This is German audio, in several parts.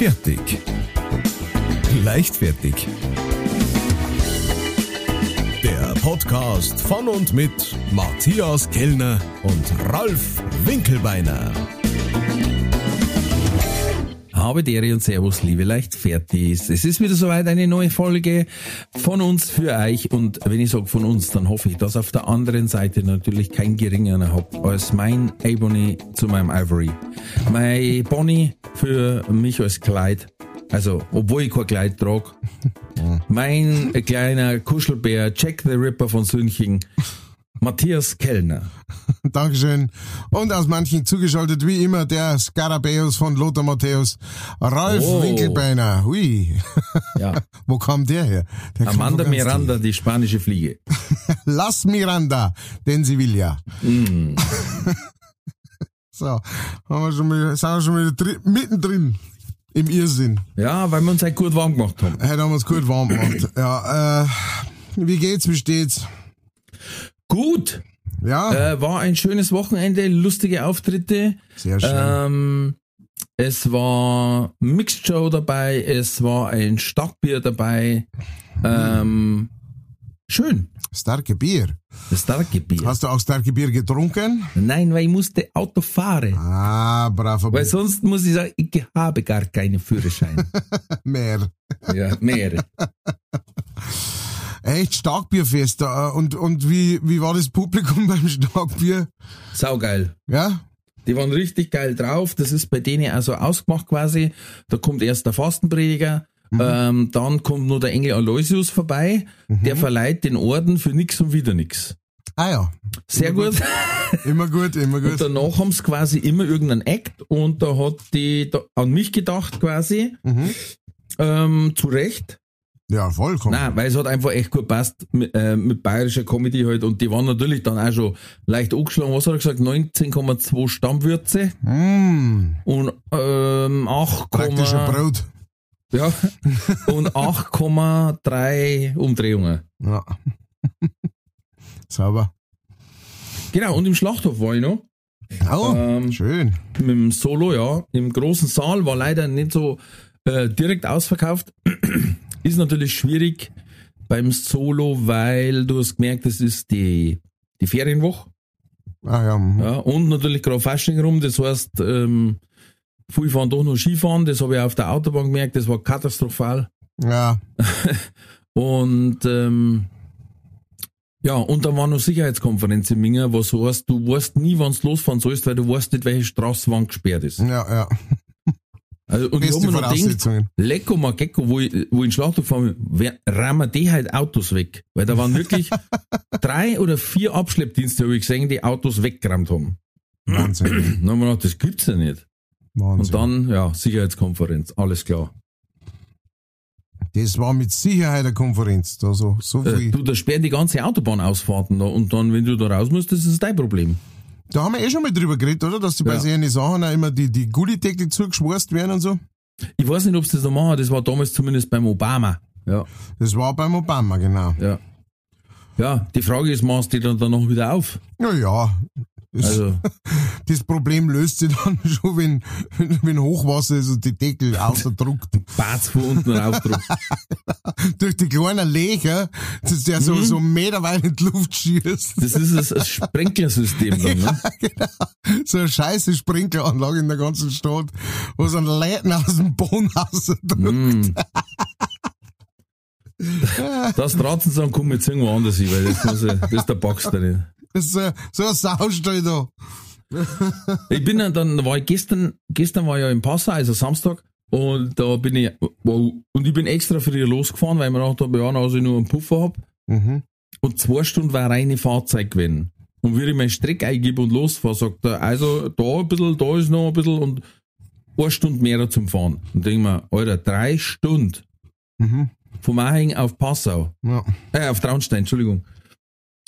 Fertig. Leichtfertig. Der Podcast von und mit Matthias Kellner und Ralf Winkelbeiner. Habe Dere und Servus, liebe Leichtfertis. Es ist wieder soweit eine neue Folge von uns für euch. Und wenn ich sage von uns, dann hoffe ich, dass auf der anderen Seite natürlich kein geringerer habt als mein Ebony zu meinem Ivory. Mein Bonnie für mich als Kleid. Also, obwohl ich kein Kleid trage. Mein kleiner Kuschelbär, Jack the Ripper von Sünching. Matthias Kellner. Dankeschön. Und aus manchen zugeschaltet wie immer der Skarabäus von Lothar Matthäus, Ralf Oh. Winkelbeiner. Hui. Ja. Wo kam der her? Der Amanda Miranda, die spanische Fliege. Lass Miranda, denn sie will ja. Mm. So, haben wir schon mal, sind wir schon wieder drin, mittendrin im Irrsinn. Ja, weil wir uns halt gut warm gemacht haben. Heute haben wir es gut warm gemacht. Ja, äh, wie geht's, wie steht's? Gut, Ja, äh, war ein schönes Wochenende, lustige Auftritte. sehr schön. Ähm, es war Mixed Show dabei, es war ein Starkbier dabei. Ähm, schön. Starke Bier. Das starke Bier. Hast du auch starke Bier getrunken? Nein, weil ich musste Auto fahren. Ah, braver Weil sonst muss ich sagen, ich habe gar keinen Führerschein. Mehr. ja, mehr. Echt Starkbierfest. äh, Und, und wie, wie war das Publikum beim Starkbier? Saugeil. Ja? Die waren richtig geil drauf. Das ist bei denen also ausgemacht quasi. Da kommt erst der Fastenprediger, ähm, dann kommt nur der Engel Aloysius vorbei. Der verleiht den Orden für nix und wieder nix. Ah ja. Sehr gut. Immer gut, immer Und gut. danach haben sie quasi immer irgendeinen Act und da hat die da, an mich gedacht quasi. Mhm. Ähm, zu Recht. Ja, vollkommen. Nein, weil es hat einfach echt gut passt mit, äh, mit bayerischer Comedy halt und die waren natürlich dann auch schon leicht angeschlagen. Was hat er gesagt? 19,2 Stammwürze Mm, und ähm, 8, praktischer Brot. ja, und 8,3 Umdrehungen. Ja. Sauber. Genau, und im Schlachthof war ich noch. Oh, Ähm, schön. mit dem Solo, ja. Im großen Saal war leider nicht so äh, direkt ausverkauft. Ist natürlich schwierig beim Solo, weil du hast gemerkt, das ist die, die Ferienwoche. Ah ja. mhm. Ja, und natürlich gerade Fasching rum, das heißt, ähm, viele fahren doch noch Skifahren, das habe ich auf der Autobahn gemerkt, das war katastrophal. Ja. Und ähm, ja, und da war noch Sicherheitskonferenz in Minga, was so heißt, du weißt nie, wann du losfahren sollst, weil du weißt nicht, welche Straße wann gesperrt ist. Ja, ja. Also, und ich Beste habe mir noch Voraussetzungen. Lecko Magecko, wo ich, wo ich in Schlachthof fahre, rammen die halt Autos weg. Weil da waren wirklich drei oder vier Abschleppdienste, habe ich gesehen, die Autos weggerammt haben. Wahnsinn. Dann haben wir gedacht, das gibt's ja nicht. Wahnsinn. Und dann, ja, Sicherheitskonferenz, alles klar. das war mit Sicherheit eine Konferenz. Da so, so Äh, viel. du, da sperren die ganze Autobahnausfahrten da und dann, wenn du da raus musst, das ist dein Problem. Da haben wir eh schon mal drüber geredet, oder? Dass die bei Ja. solchen Sachen auch immer die, die Gullideckel zugeschwurst werden und so. Ich weiß nicht, ob sie das noch machen, das war damals zumindest beim Obama. Ja, Das war beim Obama, genau. ja. Ja, die Frage ist, machst du die dann danach wieder auf? Ja, ja. Das, Also, das Problem löst sich dann schon, wenn, wenn, wenn Hochwasser ist und die Deckel ausdruckt. Batz von unten raufdruckt. Durch die kleinen Löcher, dass der Mhm. so, so meterweit in die Luft schießt. Das ist das, das Sprenklersystem dann, ne? So eine scheiße Sprinkleranlage in der ganzen Stadt, wo so ein Läden aus dem Boden ausdruckt. Mm. Das Dratzen sagen, komm jetzt irgendwo anders hin, weil das, muss ich, das ist der Baxter nicht. Das ist so, so ein Saustall da. Ich bin dann, dann war ich gestern, gestern war ich ja in Passau, also Samstag, und da bin ich, wow, und ich bin extra früher losgefahren, weil ich mir gedacht habe, ja, also ich nur einen Puffer hab. Mhm. Und zwei Stunden war reine Fahrzeit gewesen. Und wie ich meinen Streck eingebe und losfahre, sagt er, also da ein bisschen, da ist noch ein bisschen und eine Stunde mehr zum Fahren. Und denk mir, Alter, drei Stunden Mhm. vom Ahing auf Passau. Ja. Äh, auf Traunstein, Entschuldigung.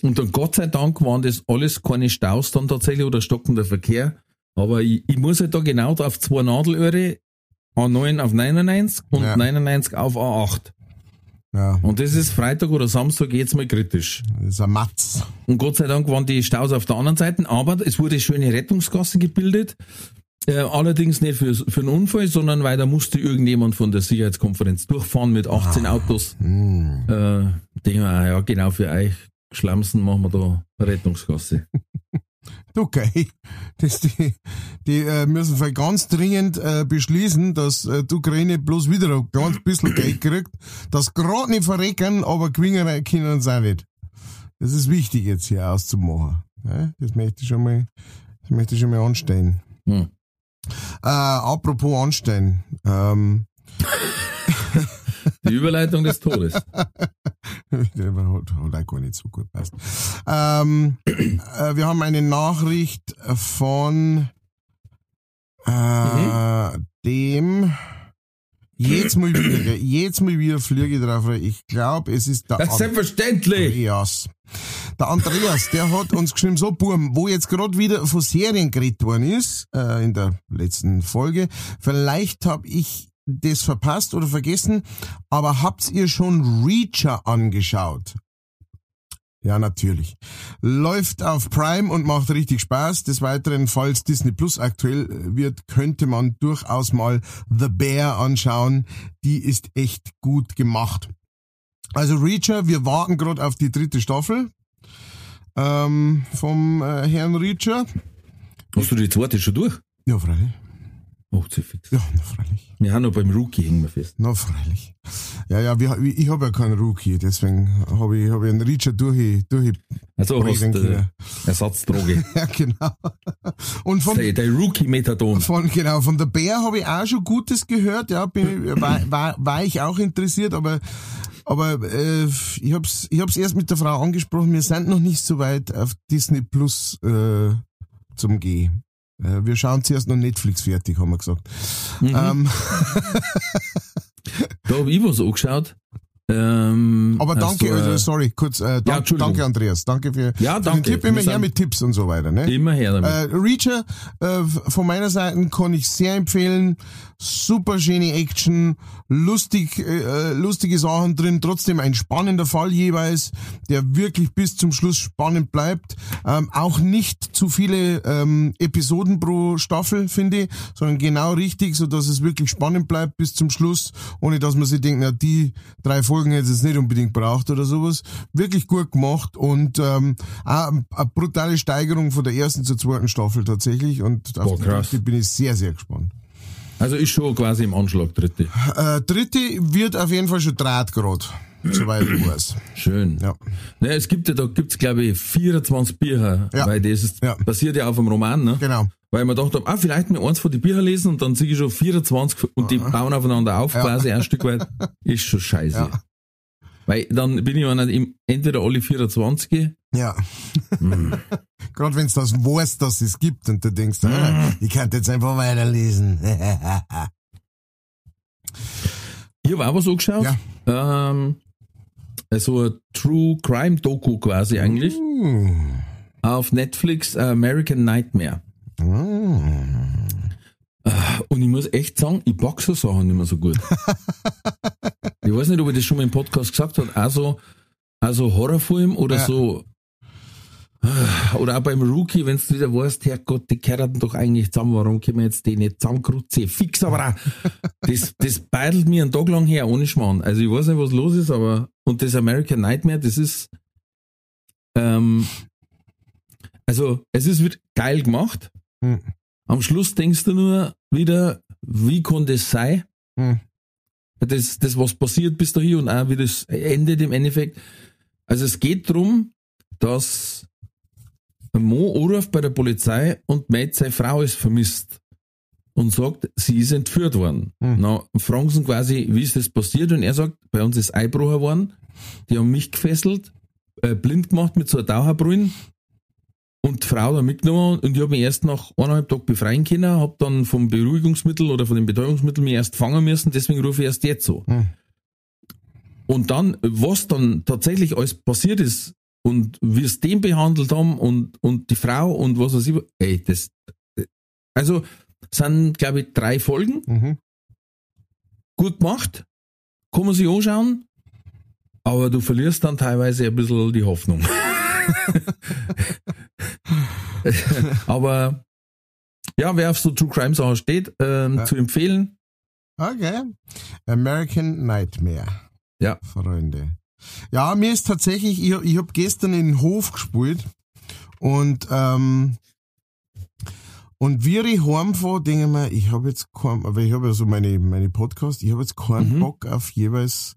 Und dann Gott sei Dank waren das alles keine Staus dann tatsächlich oder stockender Verkehr. Aber ich, ich muss halt da genau auf zwei Nadelöhre, A9 auf 99 und Ja. 99 auf A8. Ja, Und das ist Freitag oder Samstag jetzt mal kritisch. das ist ein Matz. Und Gott sei Dank waren die Staus auf der anderen Seite, aber es wurde schöne Rettungsgasse gebildet. Äh, allerdings nicht für, für einen Unfall, sondern weil da musste irgendjemand von der Sicherheitskonferenz durchfahren mit 18 Ah. Autos. Hm. Äh, denke ich mir, ja, genau für euch Schlamsen machen wir da Rettungsgasse. Okay, das die, die äh, müssen vielleicht ganz dringend äh, beschließen, dass äh, die Ukraine bloß wieder ein ganz bisschen Geld kriegt, das gerade nicht verrecken, aber gewinnen können sie auch nicht. Das ist wichtig jetzt hier auszumachen. Ja, das möchte ich schon mal, das möchte ich schon mal anstellen. Hm. Äh, apropos anstellen, ähm, Die Überleitung des Todes. Hat auch gar nicht so gut passt. Ähm, äh, wir haben eine Nachricht von äh, dem jetzt mal wieder, jetzt mal wieder fliege ich drauf. Ich glaube, es ist der Das ist selbstverständlich. Andreas. Der Andreas, der hat uns geschrieben, so Burm, wo jetzt gerade wieder von Serien geredet worden ist, äh, in der letzten Folge, vielleicht habe ich das verpasst oder vergessen, aber habt ihr schon Reacher angeschaut? Ja, natürlich. Läuft auf Prime und macht richtig Spaß. Des Weiteren, falls Disney Plus aktuell wird, könnte man durchaus mal The Bear anschauen. Die ist echt gut gemacht. Also Reacher, wir warten gerade auf die dritte Staffel ähm, vom äh, Herrn Reacher. Hast du die zweite schon durch? Ja, freilich. Oh, zu fix. Ja, na freilich. Wir haben noch beim Rookie hängen wir fest. Na freilich. Ja, ja, wir, ich habe ja keinen Rookie, deswegen habe ich, hab ich einen Reacher durch, durch. Also hast du äh, Ersatzdroge. Ja, genau. Und von, der, der Rookie-Methadon. von, genau, von der Bär habe ich auch schon Gutes gehört, ja, bin, war, war, war ich auch interessiert, aber, aber äh, ich hab's, ich hab's erst mit der Frau angesprochen, wir sind noch nicht so weit auf Disney Plus äh, zum Gehen. Äh, wir schauen zuerst noch Netflix fertig, haben wir gesagt. Mhm. Ähm, Da habe ich was angeschaut. Ähm, aber danke, du, äh, also sorry, kurz, äh, dank, Entschuldigung. danke Andreas, danke für, Ja, für danke. den Tipp, immer her mit Tipps und so weiter. Ne? Immer her damit. Äh, Reacher äh, von meiner Seite kann ich sehr empfehlen. Super schöne Action, lustig, äh, lustige Sachen drin, trotzdem ein spannender Fall jeweils, der wirklich bis zum Schluss spannend bleibt. Ähm, auch nicht zu viele ähm, Episoden pro Staffel, finde ich, sondern genau richtig, so dass es wirklich spannend bleibt bis zum Schluss, ohne dass man sich denkt, na, die drei Folgen hätte es nicht unbedingt braucht oder sowas. Wirklich gut gemacht und ähm, auch eine brutale Steigerung von der ersten zur zweiten Staffel tatsächlich und auf Boah, die bin ich sehr, sehr gespannt. Also ist schon quasi im Anschlag, dritte. Äh, dritte wird auf jeden Fall schon Draht gerade, soweit ich weiß. Schön. Ja. Naja, es gibt ja, da gibt's glaube ich 24 Bücher, Ja. weil das ist, Ja. basiert ja auf einem Roman, ne? Genau. Weil ich mir gedacht habe, ah, vielleicht mir eins von den Büchern lesen und dann sehe ich schon 24 und die bauen aufeinander auf, quasi ein Stück weit. Ist schon scheiße. Ja. Weil dann bin ich mir nicht im, entweder alle 24 Ja. Hm. Gerade wenn es das weißt, dass es gibt und du denkst, ah, Hm. ich kann jetzt einfach weiterlesen. Ich habe auch was angeschaut. Ja. Ähm, so ein True Crime Doku quasi eigentlich. Hm. Auf Netflix American Nightmare. Hm. Und ich muss echt sagen, ich pack so Sachen nicht mehr so gut. ich weiß nicht, ob ich das schon mal im Podcast gesagt habe. Also, also Horrorfilm oder Ja. so. Oder auch beim Rookie, wenn du wieder weißt, Herrgott, die gehören doch eigentlich zusammen, warum können wir jetzt die nicht zusammenkrutzen? Fix aber auch. Das, das beidelt mir einen Tag lang her, ohne Schmarrn. Also ich weiß nicht, was los ist, aber, und das American Nightmare, das ist, ähm, also, es ist wird geil gemacht. Hm. Am Schluss denkst du nur wieder, wie kann das sein? Hm. Das, das, was passiert bis dahin und auch wie das endet im Endeffekt. Also es geht drum, dass Mo anruft bei der Polizei und meint, seine Frau ist vermisst und sagt, sie ist entführt worden. Hm. Na, fragen sie quasi, wie ist das passiert? Und er sagt, bei uns ist Einbruch worden, die haben mich gefesselt, äh, blind gemacht mit so einer Taucherbrille und die Frau da mitgenommen und ich habe mich erst nach eineinhalb Tagen befreien können, habe dann vom Beruhigungsmittel oder von dem Betäubungsmittel mich erst fangen müssen, deswegen rufe ich erst jetzt so. Hm. Und dann, was dann tatsächlich alles passiert ist und wie es den behandelt haben und, und die Frau und was weiß ich, ey, das, also, sind, glaube ich, drei Folgen, Mhm. gut gemacht, kann man sich anschauen, aber du verlierst dann teilweise ein bisschen die Hoffnung. aber Ja, wer auf so True Crime Sachen steht, ähm, Ja. zu empfehlen. Okay. American Nightmare. Ja. Freunde. Ja, mir ist tatsächlich, ich, ich habe gestern in den Hof gespielt und ähm, und wie ich heimfahre, denke ich mir, ich habe jetzt keinen, aber ich habe ja so meine, meine Podcast, ich habe jetzt keinen Mhm. Bock auf jeweils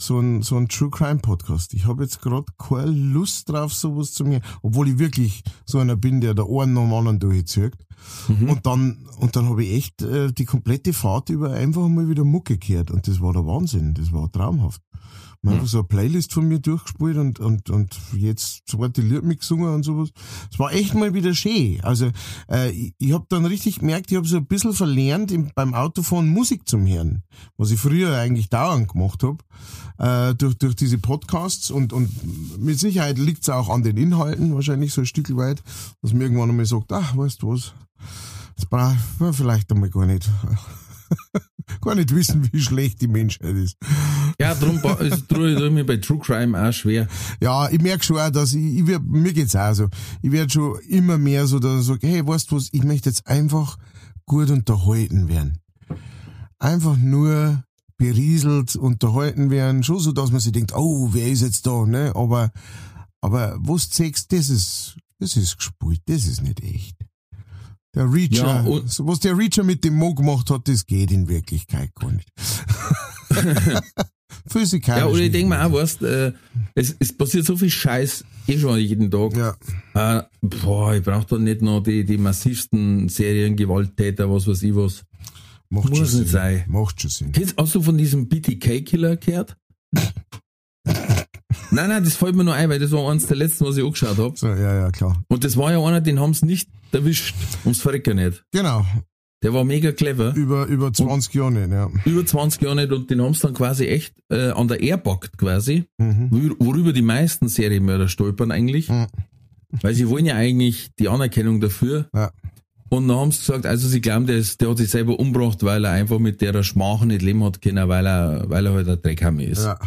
so ein, so ein True Crime Podcast. Ich habe jetzt gerade keine Lust drauf, sowas zu mir, obwohl ich wirklich so einer bin, der einen nach dem anderen durchzieht. Mhm. Und dann, und dann habe ich echt äh, die komplette Fahrt über einfach mal wieder Mucke gehört. Und das war der Wahnsinn. Das war traumhaft. Man Mhm. einfach so eine Playlist von mir durchgespielt und, und, und jetzt zweite Lied mitgesungen und sowas. Es war echt mal wieder schön. Also äh, ich, ich habe dann richtig gemerkt, ich habe so ein bisschen verlernt, im, beim Autofahren Musik zum Hören. Was ich früher eigentlich dauernd gemacht habe, äh, durch, durch diese Podcasts und, und mit Sicherheit liegt es auch an den Inhalten, wahrscheinlich so ein Stück weit, dass man irgendwann einmal sagt, ach, weißt du was, das braucht vielleicht einmal gar nicht. gar nicht wissen, wie schlecht die Menschheit ist. Ja, es tue ich mir bei True Crime auch schwer. Ja, ich merk schon auch, dass ich, ich werd, mir geht's auch so. Ich werd schon immer mehr so, dass ich sag, hey, weißt du was, ich möchte jetzt einfach gut unterhalten werden. Einfach nur berieselt unterhalten werden, schon so, dass man sich denkt, oh, wer ist jetzt da, ne? Aber, aber was du sagst, das ist, das ist gespielt, das ist nicht echt. Der Reacher, Ja, was der Reacher mit dem Mo gemacht hat, das geht in Wirklichkeit gar nicht. Physikalisch. Ja, oder ich denke mir auch, weißt, äh, es, es passiert so viel Scheiß eh schon jeden Tag. Ja. Äh, boah, ich brauche da nicht noch die, die massivsten Serien, Gewalttäter, was weiß ich was. Macht Muss schon nicht Sinn. sein. Macht schon Sinn. Kennst, hast du von diesem BTK-Killer gehört? nein, nein, das fällt mir nur ein, weil das war eins der letzten, was ich angeschaut hab. So, ja, ja, klar. Und das war ja einer, den haben's nicht erwischt. Ums Verrecken nicht. Genau. Der war mega clever. Über, über 20 Jahre nicht, ja. Über 20 Jahre nicht und den haben's dann quasi echt äh, an der Airpackt quasi. Mhm. Wor- Worüber die meisten Serienmörder stolpern eigentlich. Mhm. Weil sie wollen ja eigentlich die Anerkennung dafür. Ja. Und dann haben sie gesagt, also sie glauben, der, ist, der hat sich selber umgebracht, weil er einfach mit der Schmach nicht leben hat können, weil er, weil er halt ein Dreckhammer ist. Ja.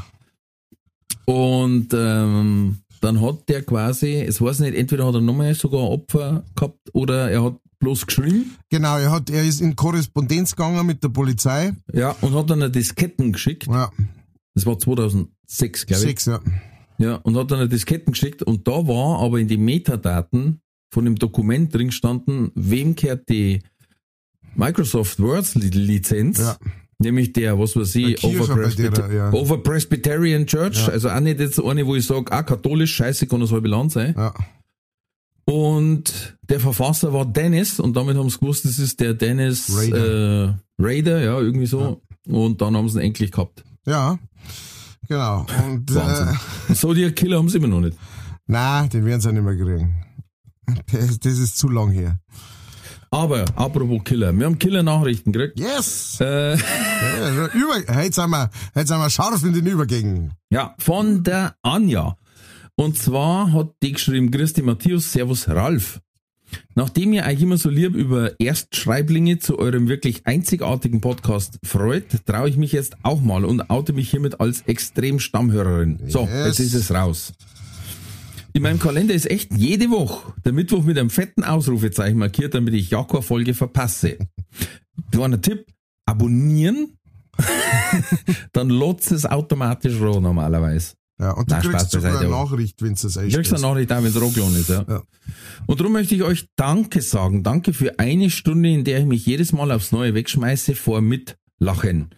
Und ähm, dann hat der quasi, es weiß nicht, entweder hat er nochmal sogar ein Opfer gehabt oder er hat bloß geschrieben. Genau, er hat, er ist in Korrespondenz gegangen mit der Polizei. Ja, und hat dann eine Disketten geschickt. Ja, Das war 2006, glaube ich. sechs, ja. Ja, und hat dann eine Disketten geschickt und da war aber in den Metadaten von dem Dokument drin gestanden, wem kehrt die Microsoft Word Lizenz, Ja. Nämlich der, was weiß ich, Kirche Over, bei der, Presbyter ja. Over Presbyterian Church, Ja. also auch nicht jetzt eine, wo ich sage, ah, katholisch, scheiße, kann das halbe Land sein. Ja, Und der Verfasser war Dennis und damit haben sie gewusst, das ist der Dennis Rader. Äh, Raider, ja, irgendwie so. Und dann haben sie ihn endlich gehabt. ja. Genau. Und, Wahnsinn. äh, Zodiac Killer haben sie immer noch nicht. nein, den werden sie auch nicht mehr kriegen. Das, das ist zu lang her. Aber, apropos Killer, wir haben Killer-Nachrichten gekriegt. Yes! Äh, Über, heute, sind wir, heute sind wir scharf in den Übergängen. ja, von der Anja. Und zwar hat die geschrieben, Christi Matthias, Servus Ralf. Nachdem ihr euch immer so lieb über Erstschreiblinge zu eurem wirklich einzigartigen Podcast freut, traue ich mich jetzt auch mal und oute mich hiermit als extrem Stammhörerin. So, Yes. jetzt ist es raus. In meinem Kalender ist echt jede Woche der Mittwoch mit einem fetten Ausrufezeichen markiert, damit ich ja keine Folge verpasse. Kleiner Tipp, abonnieren, dann lotzt es automatisch roh normalerweise. Ja, und du Nein, kriegst sogar eine Nachricht, wenn du das Du kriegst eine einstellst. Nachricht auch, wenn es ist, ja. Ja. Und darum möchte ich euch Danke sagen. Danke für eine Stunde, in der ich mich jedes Mal aufs Neue wegschmeiße vor Mitlachen.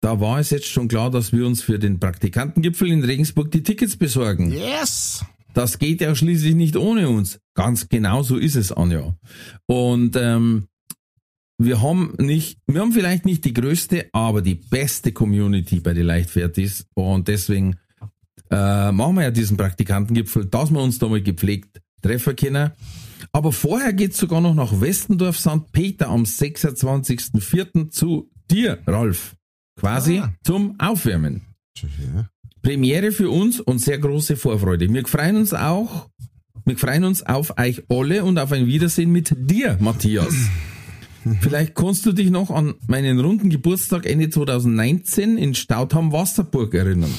Da war es jetzt schon klar, dass wir uns für den Praktikantengipfel in Regensburg die Tickets besorgen. Yes! Das geht ja schließlich nicht ohne uns. Ganz genau so ist es, Anja. Und ähm, wir haben nicht, wir haben vielleicht nicht die größte, aber die beste Community bei den Leichtfertis. Und deswegen äh, machen wir ja diesen Praktikantengipfel, dass wir uns da mal gepflegt treffen können. Aber vorher geht's sogar noch nach Westendorf St. Peter am 26.04. zu dir, Ralf. Quasi Ah. zum Aufwärmen. Ja. Premiere für uns und sehr große Vorfreude. Wir freuen uns auch, wir freuen uns auf euch alle und auf ein Wiedersehen mit dir, Matthias. Vielleicht kannst du dich noch an meinen runden Geburtstag Ende 2019 in Stautham Wasserburg erinnern.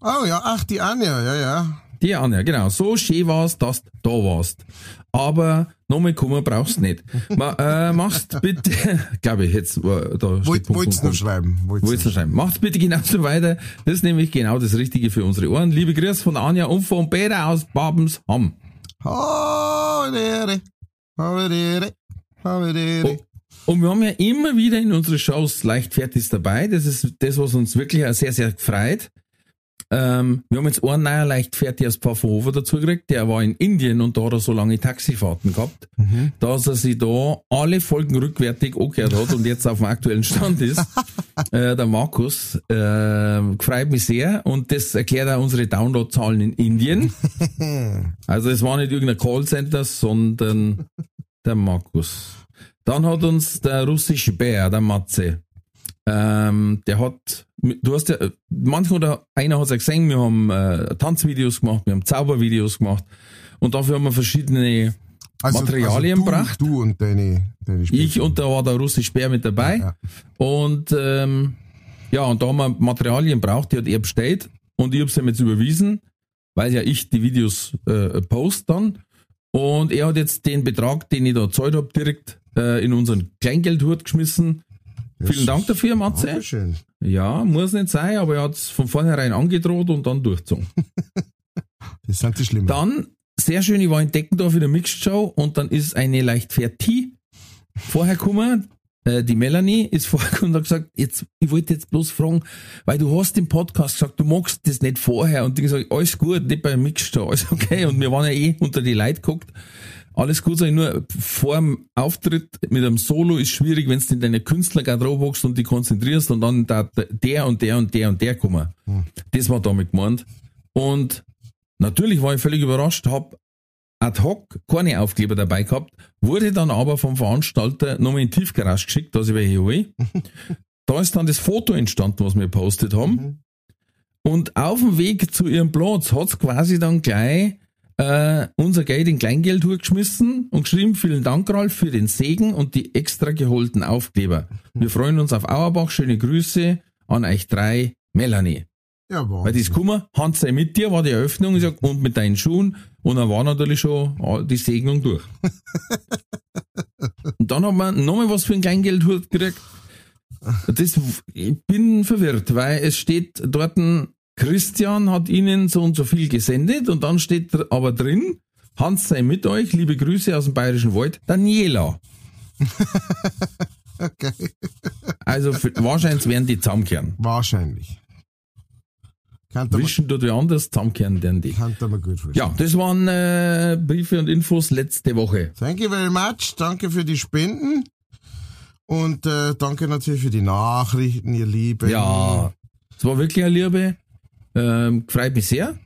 Oh ja, ach, die Anja, ja, ja. Die Anja, genau. So schön war's, dass du da warst. Aber nochmal kommen brauchst nicht. Ma, äh, machst bitte, glaube ich, jetzt, äh, da Wollt, wollt's noch schreiben. Wollt's noch schreiben. Macht's bitte genauso weiter. Das ist nämlich genau das Richtige für unsere Ohren. Liebe Grüße von Anja und von Peter aus havidere, havidere. Und wir haben ja immer wieder in unsere Shows leichtfertig dabei. Das ist das, was uns wirklich auch sehr, sehr freut. Ähm, wir haben jetzt einen neuer leichtfertig aus Pfaffenhofen dazu gekriegt. Der war in Indien und da hat er so lange Taxifahrten gehabt, dass er sich da alle Folgen rückwärtig angehört hat und jetzt auf dem aktuellen Stand ist. äh, der Markus, äh, freut mich sehr und das erklärt auch unsere Downloadzahlen in Indien. Also es war nicht irgendein Callcenter, sondern der Markus. Dann hat uns der russische Bär, der Matze, ähm, der hat, du hast ja, manchmal oder einer hat es ja gesehen, wir haben äh, Tanzvideos gemacht, wir haben Zaubervideos gemacht und dafür haben wir verschiedene Materialien also du, gebracht. Du und deine, deine Ich und da war der russische Bär mit dabei. Ja, Und ähm, ja, und da haben wir Materialien braucht, die hat er bestellt und ich habe ihm jetzt überwiesen, weil ja ich die Videos äh, post dann. Und er hat jetzt den Betrag, den ich da gezahlt habe, direkt äh, in unseren Kleingeldhut geschmissen. Vielen Dank dafür, Matze. Dankeschön. Ja, muss nicht sein, aber er hat es von vornherein angedroht und dann durchgezogen. Das sind die Schlimmen. Dann, sehr schön, ich war in Deckendorf in der Mixed Show und dann ist eine Leichtfertig vorher gekommen. Äh, die Melanie ist vorher gekommen und hat gesagt, jetzt, ich wollte jetzt bloß fragen, weil du hast im Podcast gesagt, du magst das nicht vorher und die gesagt, alles gut, nicht bei der Mixed Show, alles okay. Und wir waren ja eh unter die Leute geguckt. Alles gut, ich nur, vor dem Auftritt mit einem Solo ist schwierig, wenn du in deine Künstlergarderobe hockst und die konzentrierst und dann da der und der und der und der kommen. Das war damit gemeint. Und natürlich war ich völlig überrascht, hab ad hoc keine Aufkleber dabei gehabt, wurde dann aber vom Veranstalter nochmal in die Tiefgarage geschickt, dass ich welche hole. Da ist dann das Foto entstanden, was wir gepostet haben. Und auf dem Weg zu ihrem Platz hat's quasi dann gleich äh, unser Geld in Kleingeld geschmissen und geschrieben, vielen Dank, Ralf, für den Segen und die extra geholten Aufkleber. Wir freuen uns auf Auerbach, schöne Grüße an euch drei, Melanie. Ja, Weil Wahnsinn. das kummer, Hans sei mit dir, war die Eröffnung, und mit deinen Schuhen, und dann war natürlich schon die Segnung durch. und dann haben wir nochmal was für ein Kleingeldhut gekriegt. Das, ich bin verwirrt, weil es steht dort, Christian hat ihnen so und so viel gesendet, und dann steht aber drin, Hans sei mit euch, liebe Grüße aus dem Bayerischen Wald, Daniela. Okay. Also für, wahrscheinlich werden die zusammenkehren. Wahrscheinlich. Kann man, Wischen tut wer anders, zusammenkehren werden die. kann man gut vorstellen. Ja, das waren äh, Briefe und Infos letzte Woche. Thank you very much. Danke für die Spenden. Und äh, danke natürlich für die Nachrichten, ihr Lieben. Ja, es war wirklich eine Liebe. Ähm, freut mich sehr.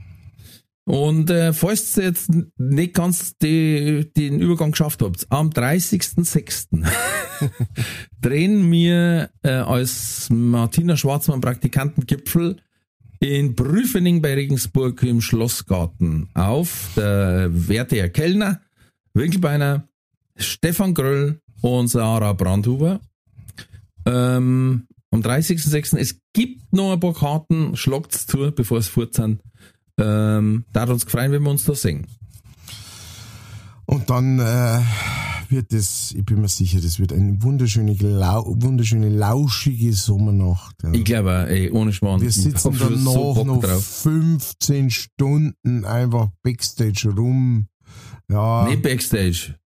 Und äh, falls ihr jetzt nicht ganz die, den Übergang geschafft habt, am 30.06. drehen wir äh, als Martina Schwarzmann Praktikantengipfel in Prüfening bei Regensburg im Schlossgarten auf. Der werte Herr Kellner, Winkelbeiner, Stefan Gröll und Sarah Brandhuber. Ähm, am 30.06. Es gibt noch ein paar Karten, schlagt's zu, bevor es fort sind. Ähm, da hat uns gefreut, wenn wir uns da sehen. Und dann äh, wird es, ich bin mir sicher, das wird eine wunderschöne, lau wunderschöne lauschige Sommernacht. Ja. Ich glaube, ey, ohne Schmarrn. Wir sitzen danach so noch drauf. 15 Stunden einfach Backstage rum. Ja. Nicht Backstage.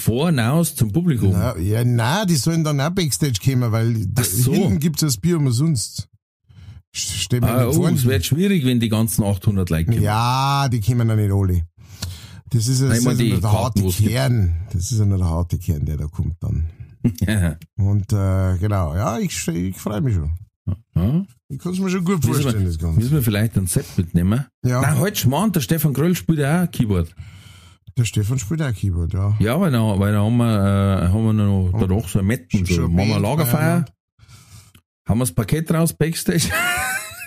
Vor hinaus zum Publikum. Na, ja, na, die sollen dann auch Backstage kommen, weil Ach so. hinten gibt's das Bier umsonst. Stehen wir Ah, oh, es wird schwierig, wenn die ganzen 800 Leute kommen. Ja, die kommen ja nicht alle. Das ist, das ist die nur der harte. Kern. Das ist ja nur der harte Kern, der da kommt dann. Und äh, genau, ja, ich, ich freue mich schon. ja. Ich kann es mir schon gut Müssen vorstellen, das wir, Ganze. müssen wir vielleicht einen Set mitnehmen? Ja. Nein, halt Schmarrn, der Stefan Gröll spielt ja auch Keyboard. Der Stefan spielt auch Keyboard, ja. Ja, weil da, weil da haben wir, äh, haben wir noch danach so ein Metten, so machen wir Lagerfeier. beieinander. Haben wir das Paket raus, Backstage?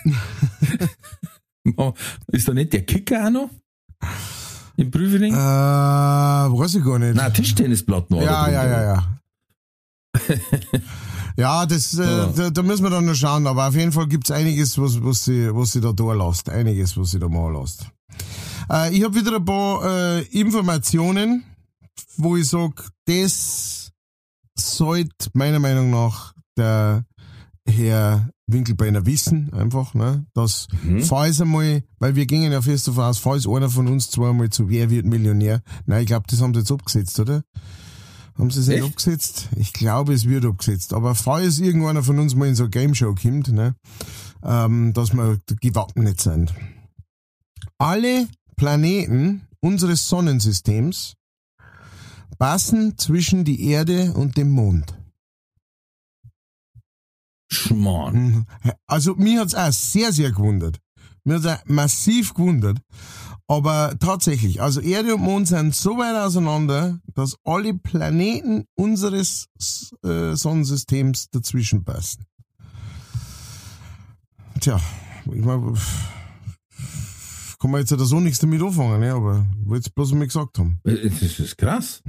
ist da nicht der Kicker auch noch? Im Prüfling? Äh, weiß ich gar nicht. Nein, Tischtennisplatten war ja, da ja, ja, ja. ja, das, äh, Ja. Da, da müssen wir dann noch schauen, aber auf jeden Fall gibt's einiges, was, was sie, was sie da da lässt. Einiges, was sie da mal lässt. Äh, ich habe wieder ein paar äh, Informationen, wo ich sag, das sollte meiner Meinung nach der Herr Winkelbeiner wissen, einfach, ne, dass, Mhm. falls einmal, weil wir gingen ja fest davon aus, falls einer von uns zweimal zu Wer wird Millionär, nein, ich glaube, das haben sie jetzt abgesetzt, oder? Haben sie es nicht abgesetzt? Ich glaube, es wird abgesetzt. Aber falls irgendeiner von uns mal in so eine Game Show kommt, ne, ähm, dass wir gewappnet sind. Alle Planeten unseres Sonnensystems passen zwischen die Erde und dem Mond. Schmarrn. Mhm. Also mir hat's auch sehr, sehr gewundert. Mir hat's auch massiv gewundert. Aber tatsächlich, also Erde und Mond sind so weit auseinander, dass alle Planeten unseres äh, Sonnensystems dazwischen passen. Tja, ich mein, kann man jetzt ja so nichts damit anfangen, ne? aber ich wollte es bloß mal gesagt haben. Äh, Das ist krass.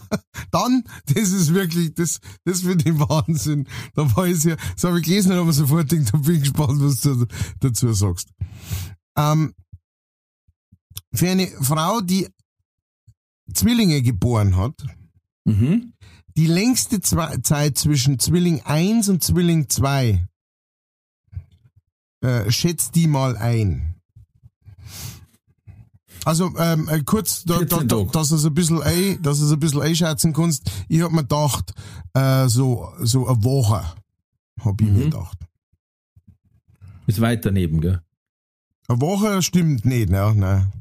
Dann, das ist wirklich, das, das finde ich Wahnsinn. Da war ich ja, das habe ich gelesen habe sofort gedacht, da bin ich gespannt, was du dazu sagst. Ähm, für eine Frau, die Zwillinge geboren hat, Mhm. die längste Zwei Zeit zwischen Zwilling 1 und Zwilling 2, äh, schätzt die mal ein. Also ähm, äh, kurz, da, da, 14 da, du es ein bisschen ein, dass du es ein bisschen einschätzen kannst. Ich hab mir gedacht, äh, so so eine Woche, hab ich mir Mhm. gedacht. Ist weit daneben, gell? Eine Woche stimmt nicht, ne? Nein,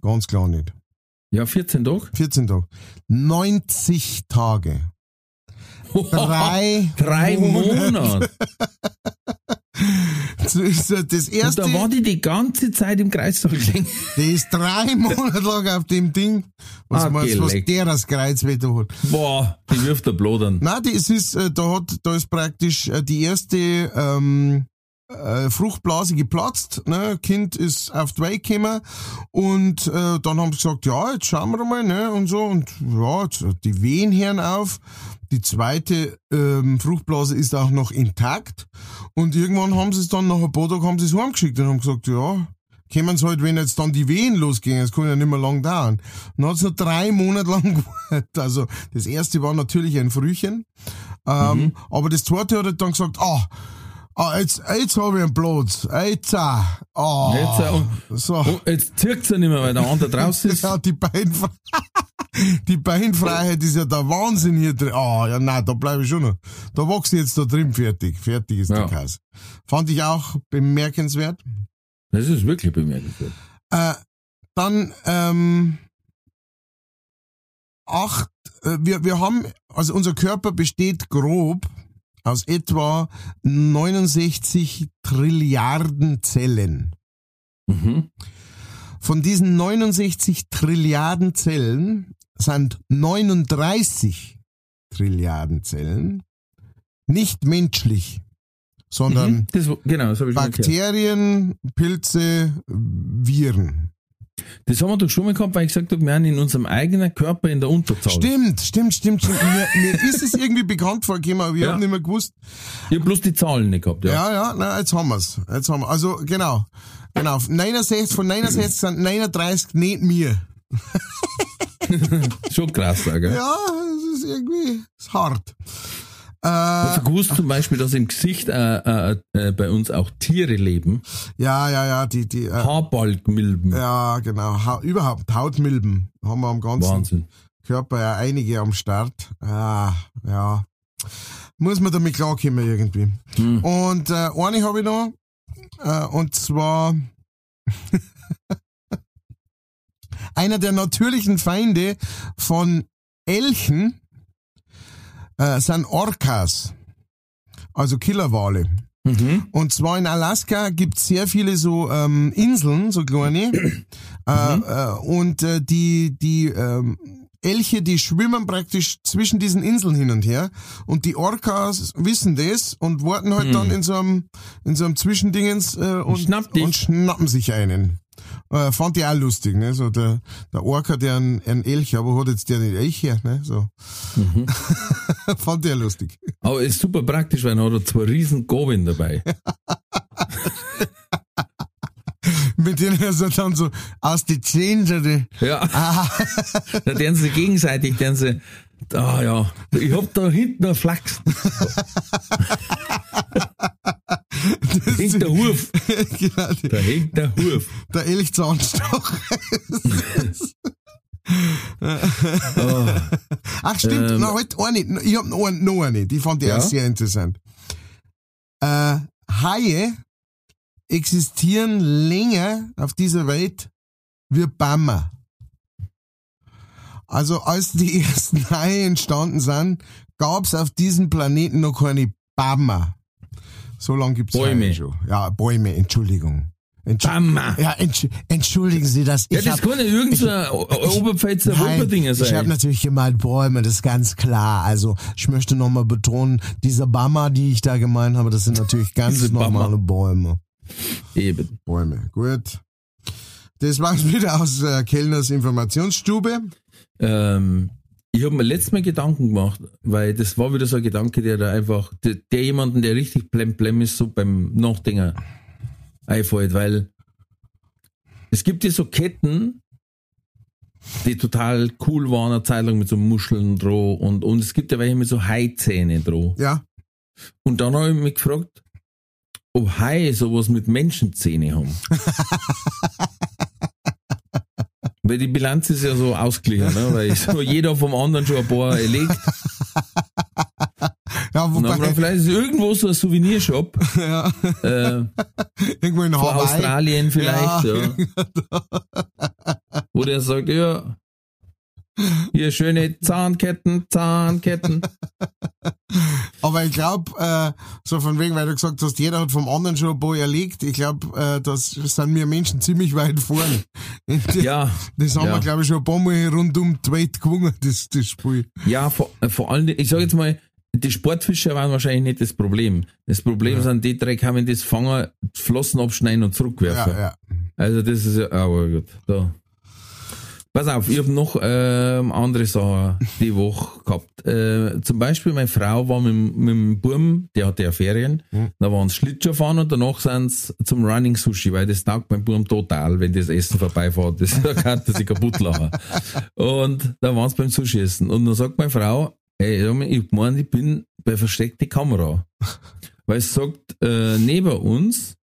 ganz klar nicht. Ja, 14 Tage. 14 Tage. 90 Tage. Drei, Drei Monate. Monate. Das ist das Und erste. da war die die ganze Zeit im gelegen. Die ist drei Monate lang auf dem Ding. Was, Ah, meinst, was der das Kreuzwetter hat. Boah, die wirft der Blodern. Nein, die, es ist, äh, da hat, da ist praktisch äh, die erste ähm, äh, Fruchtblase geplatzt. Ne? Kind ist auf die Welt gekommen und äh, dann haben sie gesagt, ja, jetzt schauen wir mal, ne? Und so. Und ja, jetzt, äh, die Wehen hören auf. Die zweite ähm, Fruchtblase ist auch noch intakt. Und irgendwann haben sie es dann nach ein paar Tagen haben sie es heimgeschickt und haben gesagt, ja, kommen sie halt, wenn jetzt dann die Wehen losgehen, das kann ja nicht mehr lang dauern. Dann hat es noch drei Monate lang gewartet. Also das erste war natürlich ein Frühchen. Ähm, Aber das zweite hat dann gesagt, ah, ah jetzt, jetzt habe ich einen Platz. Jetzt, ah, ah. Jetzt, und- so. Oh, jetzt zirkt's ja nicht mehr, weil der andere draußen ist. Ja, die Beinfreiheit, die Beinfreiheit ist ja der Wahnsinn hier drin. Ah, ja, nein, da bleibe ich schon noch. Da wachse ich jetzt da drin fertig. Fertig ist Ja. der Käse. Fand ich auch bemerkenswert. Das ist wirklich bemerkenswert. Äh, dann ähm, acht, äh, wir, wir haben, also unser Körper besteht grob aus etwa 69 Trilliarden Zellen. Mhm. Von diesen 69 Trilliarden Zellen sind 39 Trilliarden Zellen nicht menschlich, sondern Mhm. Das, genau, das. Bakterien, Pilze, Viren. Das haben wir doch schon mal gehabt, weil ich gesagt habe, wir haben in unserem eigenen Körper in der Unterzahl. Stimmt, stimmt, stimmt, stimmt. Mir, mir ist es irgendwie bekannt vorgekommen, aber wir Ja. haben nicht mehr gewusst. Ich habe bloß die Zahlen nicht gehabt, ja. Ja, ja, na, jetzt haben wir's. Jetzt haben wir. Also, genau. Genau. 69, von 69 sind 39 nicht mir. Schon krass, gell? Ja, das ist irgendwie, ist hart. Äh, gewusst zum Beispiel, dass im Gesicht äh, äh, äh, bei uns auch Tiere leben? ja, ja, ja, die, die, äh, Haarbalgmilben. ja, genau. Ha überhaupt, Hautmilben haben wir am ganzen Wahnsinn. Körper ja einige am Start. Ah, ja. Muss man damit klarkommen irgendwie. Hm. Und äh, eine habe ich noch, äh, und zwar einer der natürlichen Feinde von Elchen äh, sind Orcas, also Killerwale. Mhm. Und zwar in Alaska gibt's sehr viele so ähm, Inseln, so kleine. äh, äh, und äh, die, die ähm, Elche, die schwimmen praktisch zwischen diesen Inseln hin und her. Und die Orcas wissen das und warten halt dann in so einem, in so einem Zwischendingens äh, und, schnapp und schnappen sich einen. Äh, fand ich auch lustig, ne? So der, der Orca, der ein, ein Elch, aber hat jetzt der nicht Elch her, ne? So. fand ich auch lustig. Aber ist super praktisch, weil er hat zwei riesen Gobin dabei. mit denen er so dann so aus die Zähne. Ja. da werden sie gegenseitig, werden sie, ah ja, ich hab da hinten einen Flachs. Da hängt der Huf. genau, Da hängt der Huf. der Elchzahnstoch. Oh. Ach stimmt, Ähm. noch halt eine. Ich hab noch eine, noch eine, die fand ich Ja? auch sehr interessant. Äh, Haie existieren länger auf dieser Welt wie Bammer. Also als die ersten Haie entstanden sind, gab's auf diesem Planeten noch keine Bammer. So lange gibt's Bäume. Schon. Ja, Bäume, Entschuldigung. Entschu Bammer. Ja, entsch entschuldigen Sie das. Ja, ich das hab- kann ja irgendein Oberpfälzer Wupperdinger ich habe sein. natürlich gemeint Bäume, das ist ganz klar. Also ich möchte nochmal betonen, diese Bammer, die ich da gemeint habe, das sind natürlich ganz normale Bäume. Eben. Bäume, gut. Das war's wieder aus äh, Kellners Informationsstube. Ähm, ich habe mir letztes Mal Gedanken gemacht, weil das war wieder so ein Gedanke, der da einfach, der, der jemanden, der richtig blem ist, so beim Nachdenken einfällt, weil es gibt ja so Ketten, die total cool waren, eine Zeit lang mit so Muscheln drauf und, und es gibt ja welche mit so Haizähne drauf. Ja, Und dann habe ich mich gefragt, ob Haie sowas mit Menschenzähne haben. Weil die Bilanz ist ja so ausgeglichen, ne? weil so jeder vom anderen schon ein paar erlegt. ja wobei, vielleicht ist irgendwo so ein Souvenirshop ja, äh, irgendwo in Hawaii. Australien vielleicht, Ja. ja. wo der sagt, ja, hier schöne Zahnketten, Zahnketten. Aber ich glaube, äh, so von wegen, weil du gesagt hast, jeder hat vom anderen schon ein paar erlegt. Ich glaube, äh, das sind wir Menschen ziemlich weit vorne. Ja, Das haben Ja. wir, glaube ich, schon ein paar Mal rund um die Welt gewonnen, das, das Spiel. Ja, vor, äh, vor allem, ich sage jetzt mal, die Sportfischer waren wahrscheinlich nicht das Problem. Das Problem sind die Dreck, haben das Fangen, Flossen abschneiden und zurückwerfen. Ja, ja. Also das ist ja, aber gut. Da. Pass auf, ich habe noch ähm, andere Sachen die Woche gehabt. Äh, zum Beispiel, meine Frau war mit, dem- mit dem Burm, der hatte ja Ferien, da waren sie Schlittschuh fahren und danach sind sie zum Running Sushi, weil das taugt mein Burm total, wenn das Essen vorbeifährt. Das da kann er sich kaputt lachen. Und da waren sie beim Sushi essen. Und dann sagt meine Frau, ey, sag mal, ich mein, ich bin bei versteckte Kamera. Weil es sagt, äh, neben uns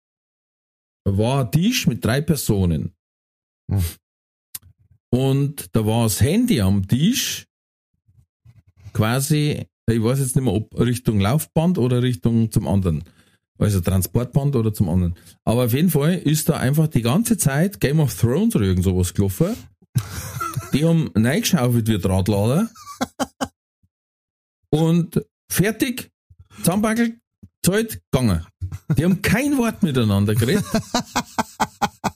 war ein Tisch mit drei Personen. Hm. Und da war das Handy am Tisch quasi, ich weiß jetzt nicht mehr, ob Richtung Laufband oder Richtung zum anderen. Also Transportband oder zum anderen. Aber auf jeden Fall ist da einfach die ganze Zeit Game of Thrones oder irgend sowas gelaufen. Die haben reingeschaufelt wie Drahtlader. Und fertig, zusammenbackelt, zahlt, gegangen. Die haben kein Wort miteinander geredet.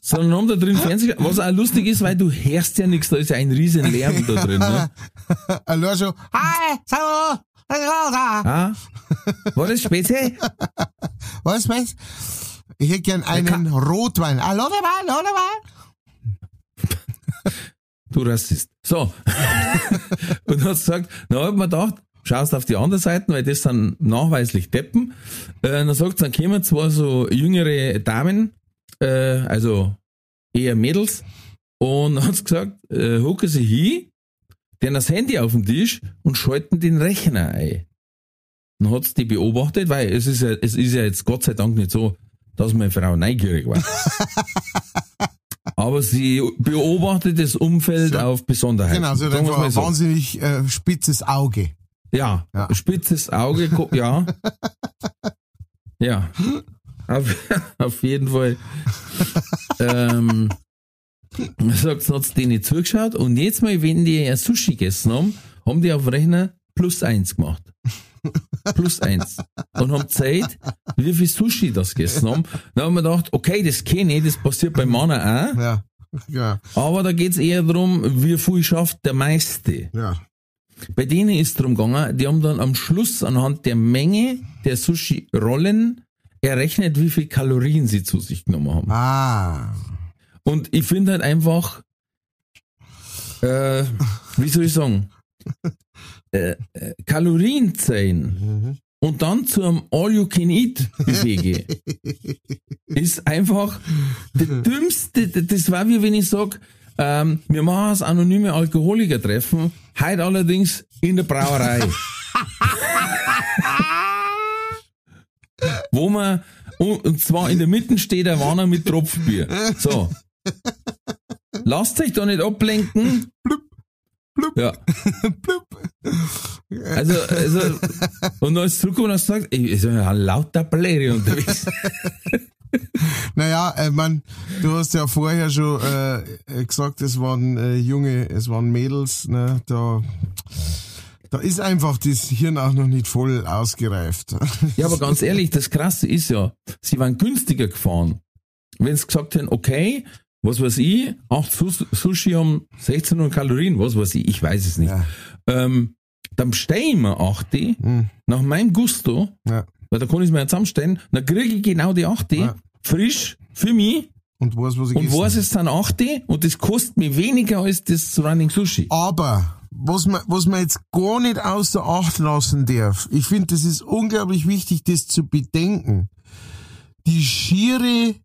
sondern haben da drin Fernsehen Was auch lustig ist, weil du hörst ja nichts, da ist ja ein riesen Lärm da drin. Ne? Allein schon, hi, hallo, hallo, da. Ah, war das Spezi? Was, was? Ich hätte gern einen Rotwein. Hallo, Wein, hallo, Wein. Du Rassist. So. und hat gesagt, na, hab mir gedacht, schaust auf die andere Seite, weil das sind nachweislich Deppen. Äh, dann sagt dann kommen zwar so jüngere Damen, äh, also eher Mädels, und dann hat's gesagt, äh, hocken sie hin, denen das Handy auf den Tisch und schalten den Rechner ein. Dann hat's die beobachtet, weil es ist ja, es ist ja jetzt Gott sei Dank nicht so, dass meine Frau neugierig war. Aber sie beobachtet das Umfeld So. auf Besonderheiten. Genau, Sagen wir's einfach ein wahnsinnig äh, spitzes Auge. Ja, Ja. spitzes Auge, ja. ja. Auf, auf jeden Fall. ähm, sagt, hat denen zugeschaut und jetzt mal, wenn die ein Sushi gegessen haben, haben die auf dem Rechner plus eins gemacht. Plus eins. Und haben Zeit, wie viel Sushi das gegessen haben. Dann haben wir gedacht, okay, das kenne ich, das passiert bei Männern auch. Ja, ja, Aber da geht's eher darum, wie viel schafft der meiste. ja. Bei denen ist drum gegangen, die haben dann am Schluss anhand der Menge der Sushi-Rollen errechnet, wie viel Kalorien sie zu sich genommen haben. Ah. Und ich finde halt einfach, äh, wie soll ich sagen, äh, äh, Kalorien zählen Mhm. und dann zu einem All-You-Can-Eat-Buffet gehe, ist einfach der dümmste, das war wie wenn ich sag, ähm, wir machen das anonyme Alkoholiker-Treffen, heute allerdings in der Brauerei. Wo man, und zwar in der Mitte steht der Wanner mit Tropfbier. So. Lasst euch da nicht ablenken. Blub, blub, Ja. blub. Also, also, und dann ist zurückgekommen und gesagt, ich, so, ja, lauter Bläre unterwegs. Naja, äh, man, du hast ja vorher schon äh, gesagt, es waren äh, junge, es waren Mädels, ne, da, da ist einfach das Hirn auch noch nicht voll ausgereift. Ja, aber ganz ehrlich, das Krasse ist ja, sie waren günstiger gefahren. Wenn sie gesagt hätten, okay, was weiß ich, 8 Sus- Sushi um 1600 Kalorien, was weiß ich, ich weiß es nicht. Ja. Ähm, dann bestelle ich mir 8 Hm, nach meinem Gusto, ja. Weil da kann ich es mir ja zusammenstellen, dann kriege ich genau die 8 Ja. frisch für mich Und weiß, was ich und weiß, es sind 8 und das kostet mir weniger als das Running Sushi. Aber was man, was man jetzt gar nicht außer Acht lassen darf, ich finde, das ist unglaublich wichtig, das zu bedenken. Die schiere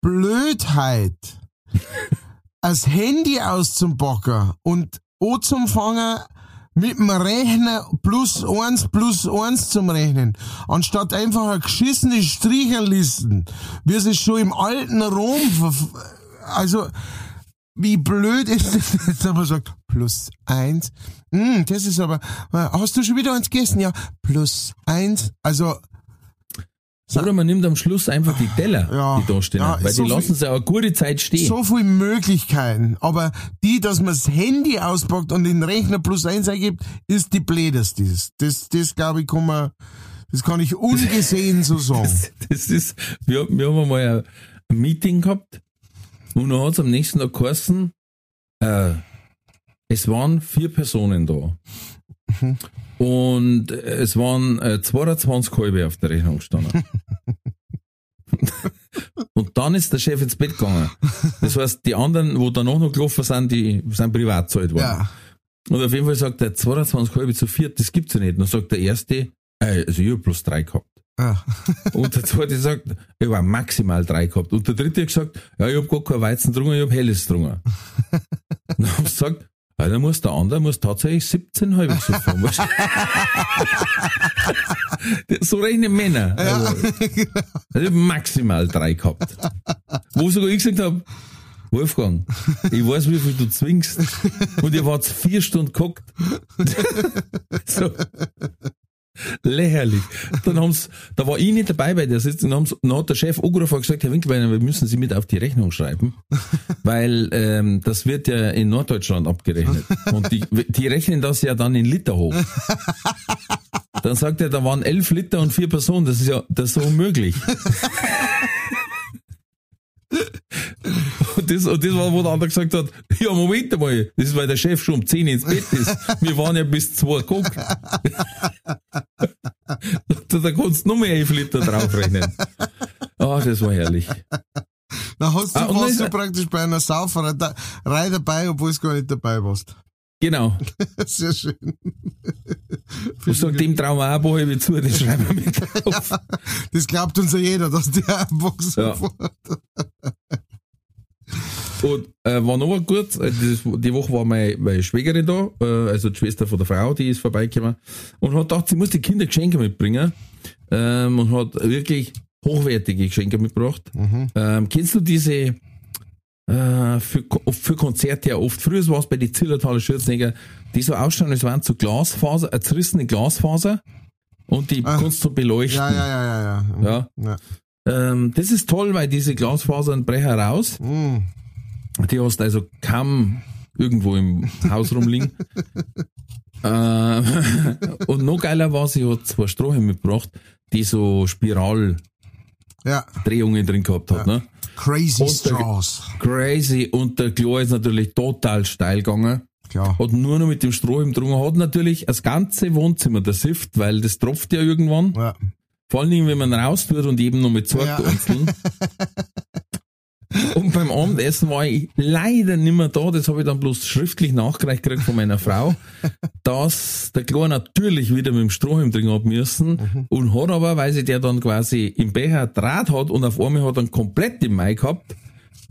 Blödheit, das Handy auszupacken und anzufangen, mit dem Rechner plus eins plus eins zum Rechnen, anstatt einfach eine geschissene Stricherlisten, wie es schon im alten Rom, also, wie blöd ist das, jetzt wenn man sagt, plus eins. Hm, das ist aber, hast du schon wieder eins gegessen? Ja, plus eins. Also, Oder man nimmt am Schluss einfach die Teller, Ja. die da stehen. Ja, weil so die lassen sie auch eine gute Zeit stehen. so viele Möglichkeiten. Aber die, dass man das Handy auspackt und den Rechner plus eins eingibt, ist die blödeste. Das, das, das glaube ich, kann man, das kann ich ungesehen so sagen. Das, das ist, wir, wir haben einmal ein, ein Meeting gehabt und dann hat es am nächsten Tag geheißen, äh, es waren vier Personen da. Und es waren äh, 22 Halbe auf der Rechnung gestanden. Und dann ist der Chef ins Bett gegangen. Das heißt, die anderen, wo danach noch gelaufen sind, die sind privat gezahlt worden. Ja. Und auf jeden Fall sagt er 22 halbe zu viert, das gibt's ja nicht. Und dann sagt der erste, äh, also ich hab bloß drei gehabt. Ah. Und der zweite sagt, ich war maximal drei gehabt. Und der dritte hat gesagt, ja, ich hab gar kein Weizen getrunken, ich hab helles getrunken. dann haben sie gesagt, ja, dann muss der andere muss tatsächlich 17 halbe gesoffen haben. so rechnen Männer. Also, also ich hab maximal drei gehabt. Wo sogar ich gesagt hab, Wolfgang, ich weiß, wie viel du zwingst. Und ihr wart vier Stunden gehockt. so. Lächerlich. Dann haben's, da war ich nicht dabei bei der Sitzung, dann, dann hat der Chef angerufen und gesagt, Herr Winkelbeiner, wir müssen Sie mit auf die Rechnung schreiben, weil ähm, das wird ja in Norddeutschland abgerechnet. Und die, die rechnen das ja dann in Liter hoch. Dann sagt er, da waren elf Liter und vier Personen, das ist ja das ist so unmöglich. Und das, und das war, wo der andere gesagt hat, ja, Moment einmal, das ist, weil der Chef schon um 10 ins Bett ist. Wir waren ja bis 2 geguckt. Da, da kannst du noch mehr 11 Liter draufrechnen. Ah, das war herrlich. Da hast du, Ah, und warst du praktisch bei einer Sauferei dabei, obwohl du gar nicht dabei warst. Genau. Sehr schön. Ich sag dem Traum auch ein paar halbe zu, das schreiben wir mit drauf. Das glaubt uns ja jeder, dass der einfach so Ja. Und äh, war noch gut, äh, die Woche war meine, meine Schwägerin da, äh, also die Schwester von der Frau, die ist vorbeigekommen und hat gedacht, sie muss die Kinder Geschenke mitbringen ähm, und hat wirklich hochwertige Geschenke mitgebracht. Ähm, kennst du diese äh, für, für Konzerte ja oft, früher war es bei den Zillertaler Schürzenegger, die so ausschauen, als wären so Glasfaser, eine zerrissene Glasfaser und die Ah. kannst du beleuchten. Ja, ja, ja, ja, ja. Ja. ja. Ähm, das ist toll, weil diese Glasfasern brechen raus. Mm. Die hast also kaum irgendwo im Haus rumliegen. äh, und noch geiler war, sie hat zwei Strohhalme mitgebracht, die so Spiraldrehungen ja. drin gehabt hat. Ne? Crazy Und der- Straws. Crazy. Und der Klo ist natürlich total steil gegangen. Klar. Hat nur noch mit dem Strohhalm drungen. Hat natürlich das ganze Wohnzimmer der Sift, weil das tropft ja irgendwann. Ja. Vor allen Dingen, wenn man raus tut und eben noch mit Zeug Ja. einzeln. Und beim Abendessen war ich leider nicht mehr da, das habe ich dann bloß schriftlich nachgereicht gekriegt von meiner Frau. dass der Kleine natürlich wieder mit dem Strohhalm drin haben müssen Mhm. und hat aber, weil sich der dann quasi im Becher Draht hat und auf einmal hat er komplett den Mai gehabt,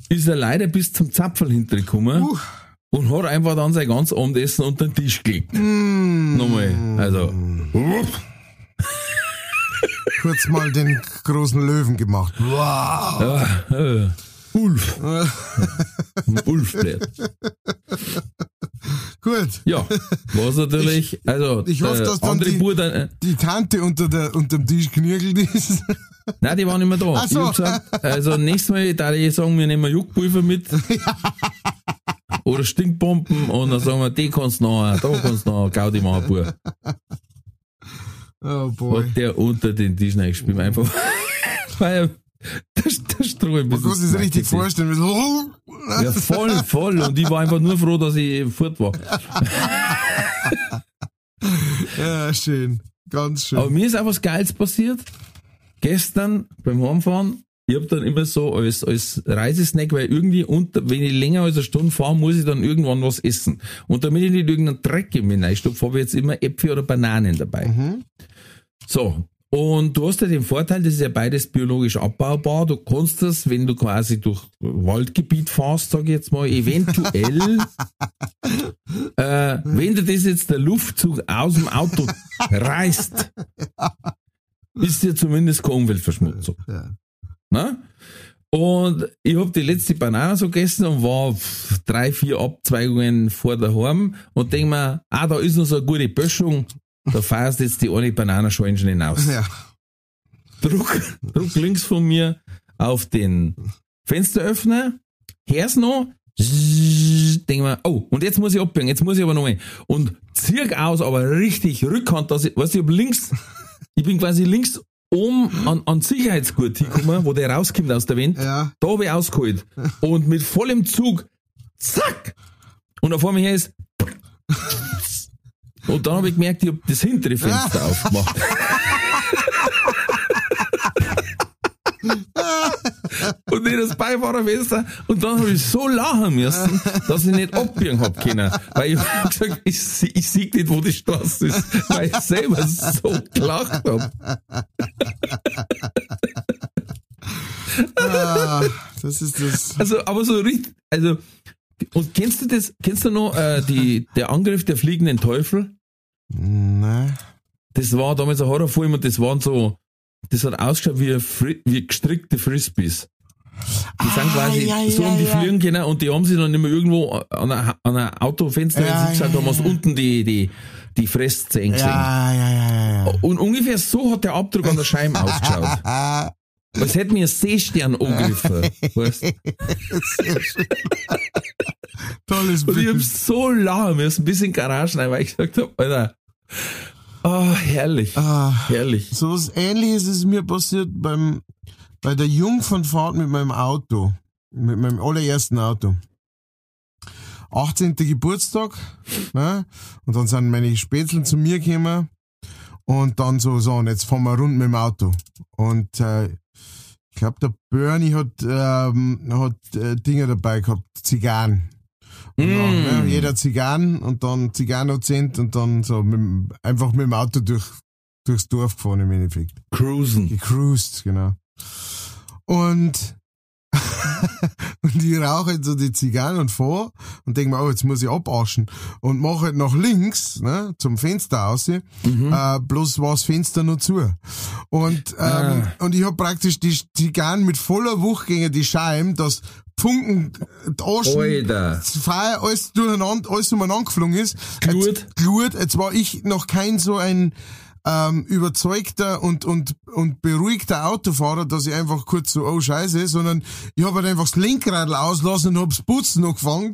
ist er leider bis zum Zapfel hintergekommen Uh. und hat einfach dann sein ganzes Abendessen unter den Tisch gelegt. Mm. Nochmal, also, Kurz mal den großen Löwen gemacht. Wow. äh, Ulf. Ulf bleibt. Gut. Ja, was natürlich, also, ich hoffe, dass dann die- dann, äh, Die Tante unter, der, unter dem Tisch knirgelt ist. Nein, die waren nicht mehr da. Ach so. Ich gesagt, also nächstes Mal da ich sagen, wir nehmen Juckpulver mit. Oder Stinkbomben und dann sagen wir, die kannst du noch, da kannst du noch, Gaudi machen, Bub. Oh boy. Hat der unter den Tisch reingespielt, einfach. Weil er- der Stroh ein Man sich das richtig vorstellen. Ja, voll, voll. Und ich war einfach nur froh, dass ich fort war. Ja, schön. Ganz Aber schön. mir ist auch was Geiles passiert. Gestern beim Heimfahren, ich hab dann immer so als, als Reisesnack, weil irgendwie unter, wenn ich länger als eine Stunde fahre, muss ich dann irgendwann was essen. Und damit ich nicht irgendeinen Dreck in mich reinstopfe, habe ich jetzt immer Äpfel oder Bananen dabei. So. Und du hast ja den Vorteil, das ist ja beides biologisch abbaubar. Du kannst das, wenn du quasi durch Waldgebiet fährst, sag ich jetzt mal, eventuell, äh, wenn dir das jetzt der Luftzug aus dem Auto reißt, ist ja zumindest keine Umweltverschmutzung. Ja. Ne? Und ich hab die letzte Banane so gegessen und war drei, vier Abzweigungen vor daheim und denk mir, ah, da ist noch so eine gute Böschung, da feierst jetzt die eine Bananenschalen schon hinaus. ja. Druck, Druck links von mir auf den Fensteröffner, hör's noch, denk mir, oh, und jetzt muss ich abbiegen, jetzt muss ich aber noch mal. Und zieh aus, aber richtig Rückhand, dass ich, weißt du, ich hab links, ich bin quasi links oben an, an Sicherheitsgurt hingekommen, wo der rauskommt aus der Wind. Ja. Da hab ich ausgeholt. Und mit vollem Zug, zack! Und auf einmal her ist, und dann habe ich gemerkt, ich hab das hintere Fenster aufgemacht. und nicht das Beifahrerfenster. Und dann habe ich so lachen müssen, dass ich nicht abbiegen hab können. Weil ich hab gesagt, ich, ich sehe nicht, wo die Straße ist. Weil ich selber so gelacht hab. Ah, das ist das. Also, aber so richtig, also, und kennst du das, kennst du noch, äh, die, der Angriff der fliegenden Teufel? Nein. Das war damals ein Horrorfilm und das waren so, das hat ausgeschaut wie, Fri wie gestrickte Frisbees. Die sind Ah, quasi ja, so ja, um die ja. Fliegen können und die haben sich dann immer irgendwo an ein, an ein Autofenster Ja, geschaut, ja, haben ja. unten die, die, die Fresszehen gesehen. Ja, ja, ja, ja. Und ungefähr so hat der Abdruck an der Scheibe ausgeschaut. Als hätte mir ein Seestern angegriffen. weißt? sehr schön. Tolles Und ich hab Bild. so lachen müssen, bis in die Garage rein, weil ich gesagt hab, Alter, oh, herrlich, Ah, herrlich. so was ähnliches ist mir passiert beim, bei der Jungfernfahrt mit meinem Auto. Mit meinem allerersten Auto. 18. Geburtstag, ne? Und dann sind meine Spätzle zu mir gekommen. Und dann so, so, und jetzt fahren wir rund mit dem Auto. Und, äh, ich glaube, der Bernie hat, ähm, hat äh, Dinge dabei gehabt, Zigarren. Und dann, Mm. ne, jeder Zigarren und dann Zigarrenozent und dann so mit, einfach mit dem Auto durch, durchs Dorf gefahren im Endeffekt. Cruisen. Gecruised, genau. Und, und ich rauche halt so die Zigarren und fahr und denke mir, oh, jetzt muss ich abaschen. Und mache halt nach links, ne, zum Fenster aus, äh, bloß war das Fenster noch zu. Und, ähm, Ah. und ich hab praktisch die Zigarren mit voller Wucht gegen die Scheiben, dass Funken, die Aschen, Alter. das Feuer, alles durcheinander, alles umeinander geflogen ist. Glut. Jetzt, Glut. Jetzt war ich noch kein so ein ähm, überzeugter und, und, und beruhigter Autofahrer, dass ich einfach kurz so, oh Scheiße, sondern ich habe halt einfach das Lenkrad auslassen und hab's Putzen angefangen.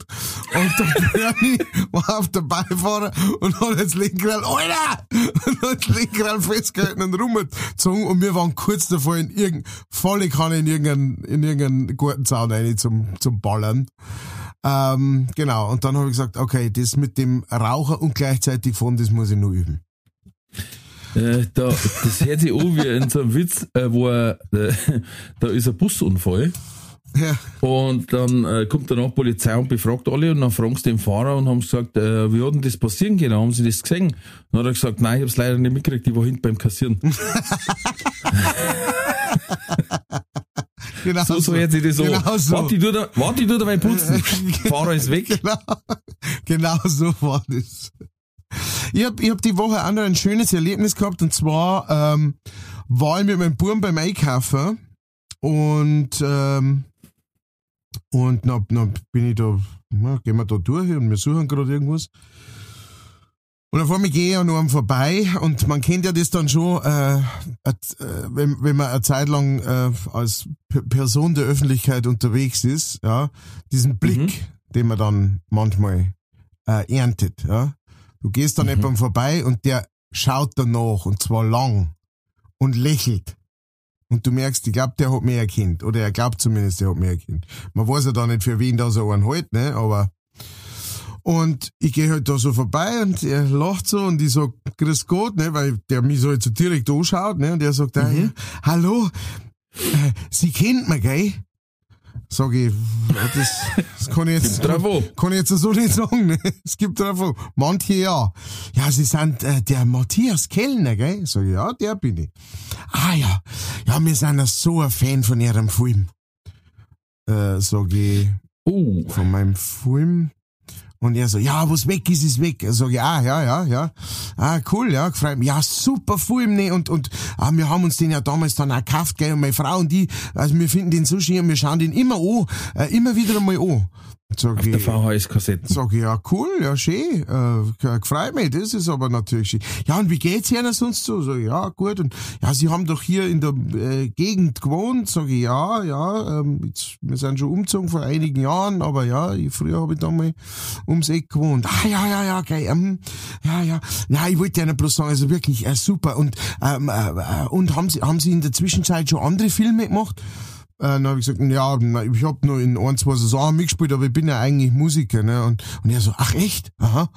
Und der Bernie war auf der Beifahrer und hat das Lenkrad, Alter! Und hat das Lenkrad festgehalten und rumgezogen und wir waren kurz davor in irgendein, volle Kanne in irgendeinen, in irgendeinen Gartenzaun rein zum, zum Ballern. Ähm, genau, und dann habe ich gesagt, okay, das mit dem Raucher und gleichzeitig fahren, das muss ich nur üben. Äh, da, das hört sich an wie in so einem Witz, äh, wo er, äh, da ist ein Busunfall Ja. Und dann äh, kommt danach Polizei und befragt alle und dann fragen sie den Fahrer und haben gesagt, äh, wie hat denn das passieren können? Haben sie das gesehen? Dann hat er gesagt, nein, ich hab's leider nicht mitgekriegt, ich war hinten beim Kassieren. Genau So, so jetzt das so. Genau so. Warte, ich tu da, warte, ich tu dabei putzen. Fahrer ist weg. Genau, genau so war das. Ich hab, ich hab die Woche auch noch ein schönes Erlebnis gehabt und zwar ähm, war ich mit meinem Buben beim Einkaufen und ähm, und dann, dann bin ich da, na, gehen wir da durch und wir suchen gerade irgendwas. Und auf einmal gehe ich an einem vorbei und man kennt ja das dann schon, äh, äh, wenn, wenn man eine Zeit lang äh, als P Person der Öffentlichkeit unterwegs ist, ja, diesen Blick, den man dann manchmal äh, erntet, ja. Du gehst dann jemandem vorbei und der schaut danach und zwar lang und lächelt. Und du merkst, ich glaube, der hat mehr Kind. Oder er glaubt zumindest, der hat mehr Kind. Man weiß ja da nicht, für wen da so einen hält, ne? Aber und ich gehe halt da so vorbei und er lacht so und ich sag, grüß Gott, ne, weil der mich so halt so direkt anschaut, ne, und er sagt, ah, ja, hallo, äh, Sie kennt mich, gell? Sag ich, das, das kann ich jetzt, an. kann ich jetzt so nicht sagen, ne? Es gibt an. Manche ja. Ja, Sie sind äh, der Matthias Kellner, gell? Sag ich, ja, der bin ich. Ah ja, ja, wir sind ja so ein Fan von Ihrem Film. Äh, sag ich, Oh, von meinem Film. Und er so, ja, was weg ist, ist weg. Er ich, ah, ja, ja, ja. Ah, cool, ja, gefreut mich. Ja, super Film, ne, und, und, ah, wir haben uns den ja damals dann auch gekauft, gell, und meine Frau und die, also wir finden den so schön und wir schauen den immer an, äh, immer wieder einmal an. Sag auf der ich, VHS-Kassette. Sag ich, ja, cool, ja, schön, äh, gefreut mich, das ist aber natürlich schön. Ja, und wie geht's Ihnen sonst so? Sag ich, ja, gut, und, ja, Sie haben doch hier in der äh, Gegend gewohnt? Sag ich, ja, ja, ähm, jetzt, wir sind schon umgezogen vor einigen Jahren, aber ja, ich, früher habe ich da mal ums Eck gewohnt. Ah, ja, ja, ja, geil, ähm, ja, ja, ja, ich wollte Ihnen bloß sagen, also wirklich, äh, super, und, ähm, äh, äh, und haben Sie, haben Sie in der Zwischenzeit schon andere Filme gemacht? Äh, dann habe ich gesagt, ja, ich hab nur in ein, zwei Saison mitgespielt, aber ich bin ja eigentlich Musiker, ne? Und, und er so, ach echt? Aha.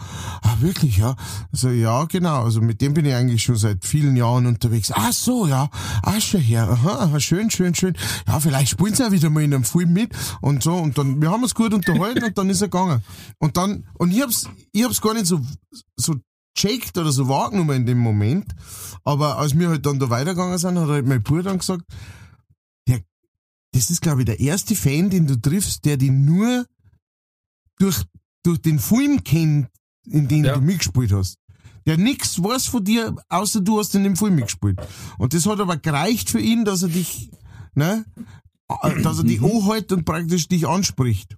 Ah, wirklich, ja? Also ja, genau. Also mit dem bin ich eigentlich schon seit vielen Jahren unterwegs. Ach so, ja. Ach schon her. Aha, aha, schön, schön, schön. Ja, vielleicht spielen sie ja wieder mal in einem Film mit und so. Und dann, wir haben uns gut unterhalten und dann ist er gegangen. Und dann, und ich hab's, ich hab's gar nicht so, so checkt oder so wahrgenommen in dem Moment. Aber als wir halt dann da weitergegangen sind, hat halt mein Bruder dann gesagt, das ist, glaube ich, der erste Fan, den du triffst, der dich nur durch, durch den Film kennt, in dem Ja. du mitgespielt hast. Der nix weiß von dir, außer du hast in dem Film mitgespielt. Und das hat aber gereicht für ihn, dass er dich, ne, äh, dass er dich anhält und praktisch dich anspricht.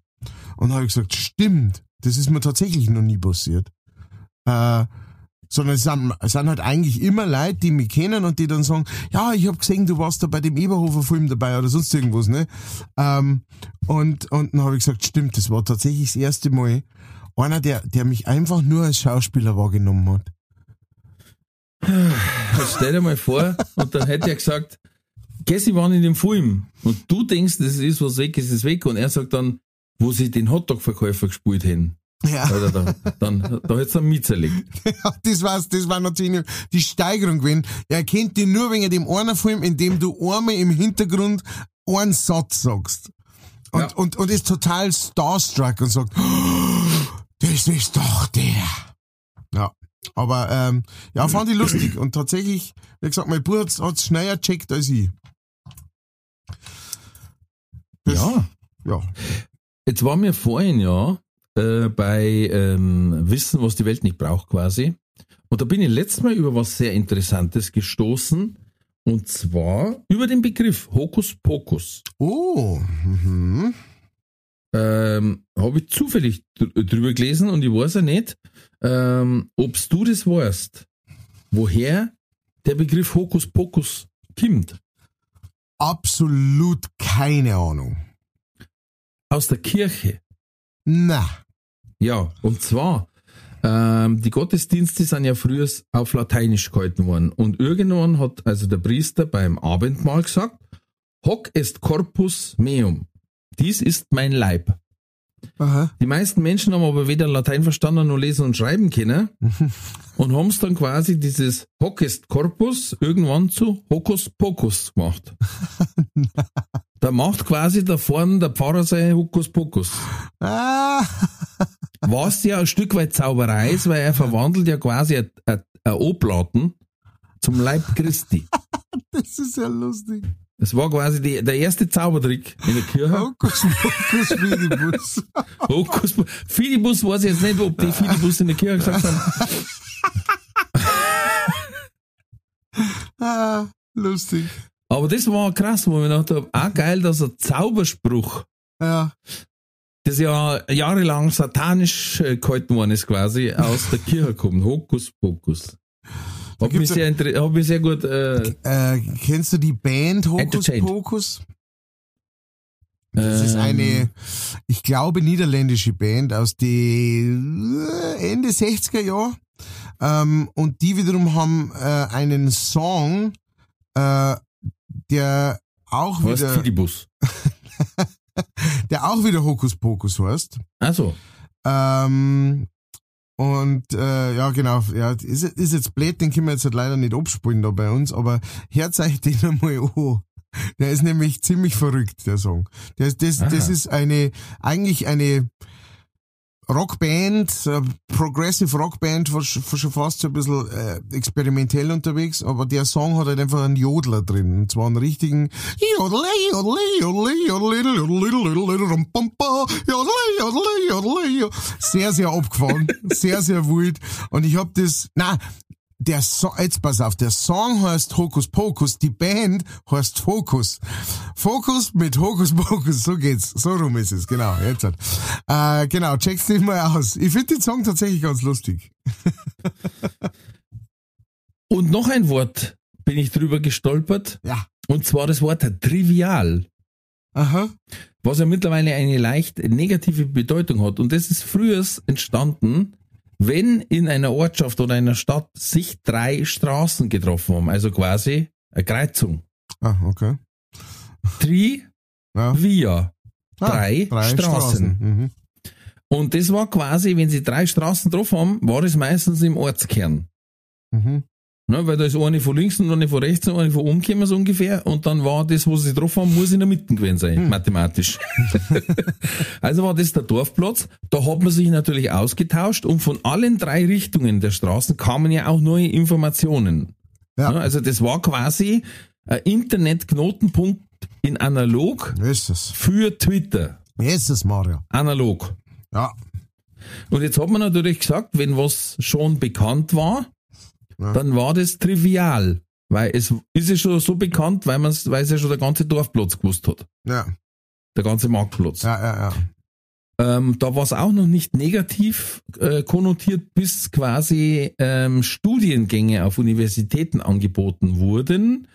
Und habe ich gesagt, stimmt, das ist mir tatsächlich noch nie passiert. Äh, sondern es sind, es sind halt eigentlich immer Leute, die mich kennen und die dann sagen, ja, ich hab gesehen, du warst da bei dem Eberhofer-Film dabei oder sonst irgendwas, ne? Ähm, und, und dann habe ich gesagt, stimmt, das war tatsächlich das erste Mal einer, der, der mich einfach nur als Schauspieler wahrgenommen hat. Stell dir mal vor, und dann hätte er gesagt, geh, sie waren in dem Film. Und du denkst, das ist was weg, ist es weg. Und er sagt dann, wo sie den Hotdog-Verkäufer gespielt hätten. Ja, Alter, da, dann, da hätt's einen mitzerlegt. das war's, das war natürlich die Steigerung gewesen. Er kennt dich nur wegen dem einen Film, in dem du einmal im Hintergrund einen Satz sagst. Und, Ja. und, und ist total starstruck und sagt, "Oh, das ist doch der. Ja. Aber ähm, ja, fand ich lustig. Und tatsächlich, wie gesagt, mein Bruder hat's, hat's schneller checkt als ich. Das- Ja. Ja. Jetzt waren wir vorhin ja äh, bei ähm, Wissen, was die Welt nicht braucht quasi. Und da bin ich letztes Mal über was sehr Interessantes gestoßen. Und zwar über den Begriff Hokuspokus. Oh. Mhm. Ähm, Habe ich zufällig dr drüber gelesen und ich weiß ja nicht, ähm, obst du das weißt, woher der Begriff Hokuspokus kommt. Absolut keine Ahnung. Aus der Kirche. Na. Ja, und zwar, ähm, die Gottesdienste sind ja früher auf Lateinisch gehalten worden. Und irgendwann hat also der Priester beim Abendmahl gesagt, Hoc est corpus meum. Dies ist mein Leib. Aha. Die meisten Menschen haben aber weder Latein verstanden noch lesen und schreiben können und haben es dann quasi dieses Hockest Corpus irgendwann zu Hokus Pokus gemacht. da macht quasi da vorne der Pfarrer sein Hokus Pokus. Was ja ein Stück weit Zauberei ist, weil er verwandelt ja quasi ein, Oblaten zum Leib Christi. das ist ja lustig. Das war quasi die, der erste Zaubertrick in der Kirche. Hokus Pokus Fidibus. Hokus. Fidibus weiß ich jetzt nicht, ob die Fidibus in der Kirche gesagt haben. Ah, lustig. Aber das war krass, wo ich mir gedacht habe, auch geil, dass ein Zauberspruch, Ja, das ja jahrelang satanisch äh, gehalten worden ist, quasi, aus der Kirche kommt. Hokus Pokus. Hat mich sehr, hat mich sehr gut, äh, äh, kennst du die Band Hokus Entertained. Pokus? Das ist ähm, eine, ich glaube, niederländische Band aus den äh, Ende 60er Jahre. Ähm, und die wiederum haben äh, einen Song, äh, der auch was wieder, Fidibus. der auch wieder Hokus Pokus heißt. Also, Ähm, und äh, ja, genau, ja, ist, ist jetzt blöd, den können wir jetzt halt leider nicht abspielen da bei uns, aber hört euch den einmal an. Der ist nämlich ziemlich verrückt, der Song. Das, das Aha. ist eine, eigentlich eine Rockband, äh, Progressive Rockband, war sch- schon fast so ein bisschen äh, experimentell unterwegs, aber der Song hat halt einfach einen Jodler drin. Und zwar einen richtigen. Sehr, sehr abgefahren, sehr, sehr wild. Und ich hab das, na, der Song, jetzt pass auf, der Song heißt Hokus Pokus, die Band heißt Fokus. Fokus mit Hokus Pokus, so geht's, so rum ist es, genau, jetzt halt. Äh, genau, check's den mal aus. Ich finde den Song tatsächlich ganz lustig. und noch ein Wort bin ich drüber gestolpert, Ja. und zwar das Wort trivial. Aha. was ja mittlerweile eine leicht negative Bedeutung hat. Und das ist früher entstanden, wenn in einer Ortschaft oder einer Stadt sich drei Straßen getroffen haben, also quasi eine Kreuzung. Ah, okay. Tri, Ja. via, Ah, drei, Straßen. Mhm. Und das war quasi, wenn sie drei Straßen getroffen haben, war das meistens im Ortskern. Mhm. Ne, weil da ist eine von links und eine von rechts und eine von oben gekommen, so ungefähr. Und dann war das, wo sie getroffen haben, muss in der Mitte gewesen sein, mathematisch. also war das der Dorfplatz. Da hat man sich natürlich ausgetauscht und von allen drei Richtungen der Straßen kamen ja auch neue Informationen. Ja. Ne, also das war quasi ein Internetknotenpunkt in analog Ist es. für Twitter. Ist es, Mario. Analog. Ja. Und jetzt hat man natürlich gesagt, wenn was schon bekannt war, Ja. dann war das trivial. Weil es ist ja schon so bekannt, weil man weil es ja schon der ganze Dorfplatz gewusst hat. Ja. Der ganze Marktplatz. Ja, ja, ja. Ähm, da war es auch noch nicht negativ äh, konnotiert, bis quasi ähm, Studiengänge auf Universitäten angeboten wurden.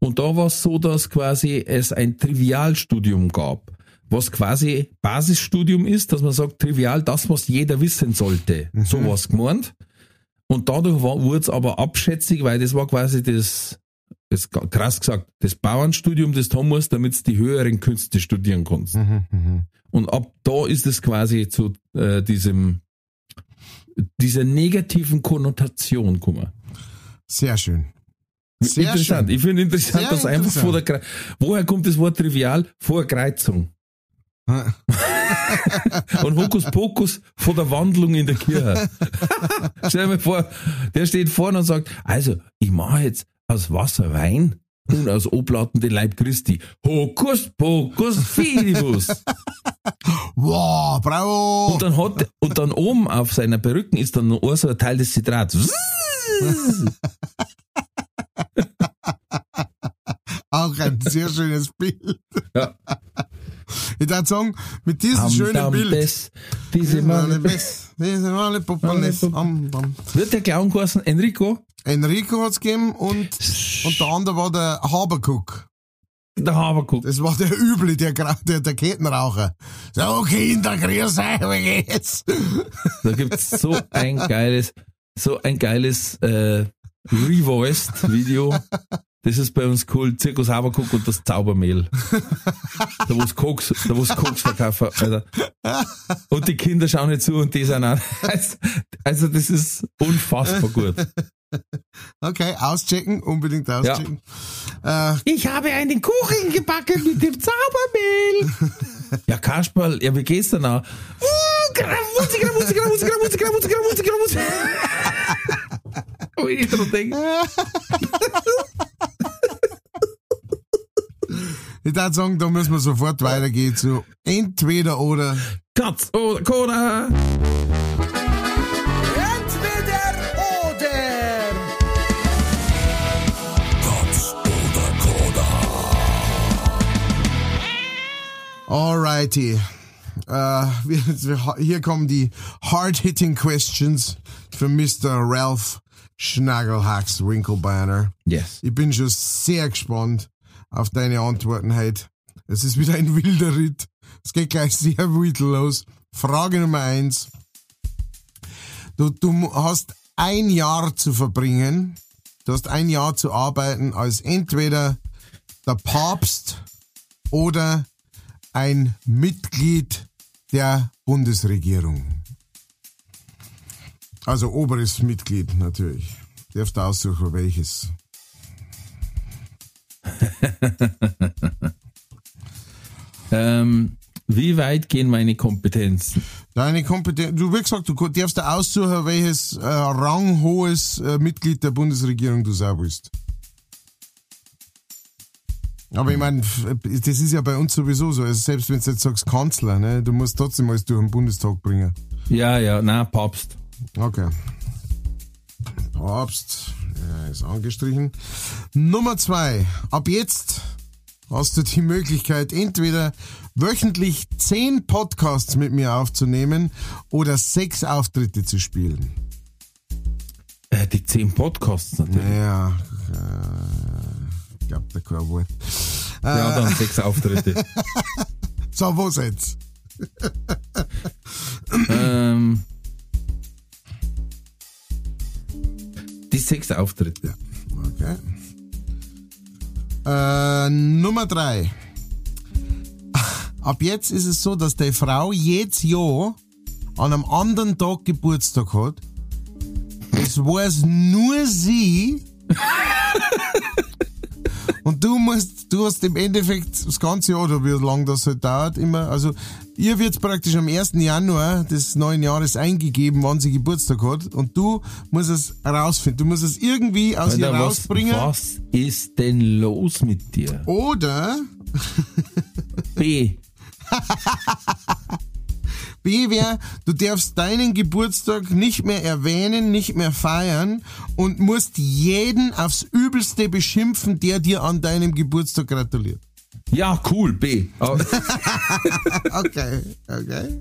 Und da war es so, dass quasi es ein Trivialstudium gab, was quasi Basisstudium ist, dass man sagt, trivial das, was jeder wissen sollte. So was gemeint. Und dadurch wurde es aber abschätzig, weil das war quasi das, das krass gesagt, das Bauernstudium, das du haben musst, damit du die höheren Künste studieren kannst. Mhm, mhm. Und ab da ist es quasi zu äh, diesem dieser negativen Konnotation gekommen. Sehr schön. Sehr interessant. schön. Ich finde interessant, Sehr dass einfach interessant. vor der Kre woher kommt das Wort trivial? Vor Kreuzung. Und Hokus Pokus vor der Wandlung in der Kirche. Stell dir mal vor, der steht vorne und sagt, also, ich mache jetzt aus Wasser Wein und aus Oblaten den Leib Christi. Hokus Pokus Fidibus. Wow, bravo. Und dann hat, und dann oben auf seiner Perücken ist dann noch so ein Teil des Zitrats. Auch ein sehr schönes Bild. Ja. Ich würde sagen, mit diesem Am schönen Dam Bild. des, diese Male Bess, diese Male Dam. wird der Clown geheißen Enrico? Enrico hat's gegeben und, und der andere war der Habercook. Der Haberkuck. Das war der Üble, der, der, der Kettenraucher. So, Kinder, grüß euch, wie geht's? Da gibt's so ein geiles, so ein geiles, äh, Revoiced Video. Das ist bei uns cool. Zirkus Haberkuck und das Zaubermehl. da wo's Koks, da wo's Koks verkaufen, Alter. Und die Kinder schauen nicht zu und die sind auch, also das ist unfassbar gut. Okay, auschecken, unbedingt auschecken. Ja. Äh, ich habe einen Kuchen gebacken mit dem Zaubermehl. ja, Kasperl, ja, wie geht's denn auch? Musik, Musik, Musik, Musik, Musik, Musik, Musik, Musik. Oh, ich dran denke. Würde sagen, da müssen wir sofort weitergehen zu entweder oder. Katz oder Koda. Alrighty. Uh, hier kommen die hard-hitting questions für Mr. Ralph Schnagelhacks Winklebanner. Yes. Ich bin schon sehr gespannt auf deine Antworten heute. Es ist wieder ein wilder Ritt. Es geht gleich sehr wild los. Frage Nummer eins. Du, du hast ein Jahr zu verbringen. Du hast ein Jahr zu arbeiten als entweder der Papst oder ein Mitglied der Bundesregierung. Also oberes Mitglied natürlich. Darfst du aussuchen, welches. ähm, wie weit gehen meine Kompetenzen? Deine Kompetenzen, du wie gesagt, du darfst da aussuchen, welches äh, ranghohes äh, Mitglied der Bundesregierung du sein willst. Aber ich meine, das ist ja bei uns sowieso so. Also selbst wenn du jetzt sagst Kanzler, ne, du musst trotzdem alles durch den Bundestag bringen. Ja, ja, na Papst. Okay. Papst, ja, ist angestrichen. Nummer zwei. Ab jetzt hast du die Möglichkeit, entweder wöchentlich zehn Podcasts mit mir aufzunehmen oder sechs Auftritte zu spielen. Äh, die zehn Podcasts natürlich. Ja, äh, ich glaube da kein Wort. Ja, dann sechs Auftritte. so, was jetzt? ähm, die sechs Auftritte. Okay. Äh, Nummer drei. Ab jetzt ist es so, dass die Frau jedes Jahr an einem anderen Tag Geburtstag hat. Das weiß nur sie. Und du musst, du hast im Endeffekt das ganze Jahr, oder wie lange das halt dauert, immer, also ihr wird praktisch am 1. Januar des neuen Jahres eingegeben, wann sie Geburtstag hat. Und du musst es rausfinden. Du musst es irgendwie aus Alter, ihr rausbringen. Was, was ist denn los mit dir? Oder B. B wäre, du darfst deinen Geburtstag nicht mehr erwähnen, nicht mehr feiern und musst jeden aufs Übelste beschimpfen, der dir an deinem Geburtstag gratuliert. Ja, cool, B. Oh. okay, okay.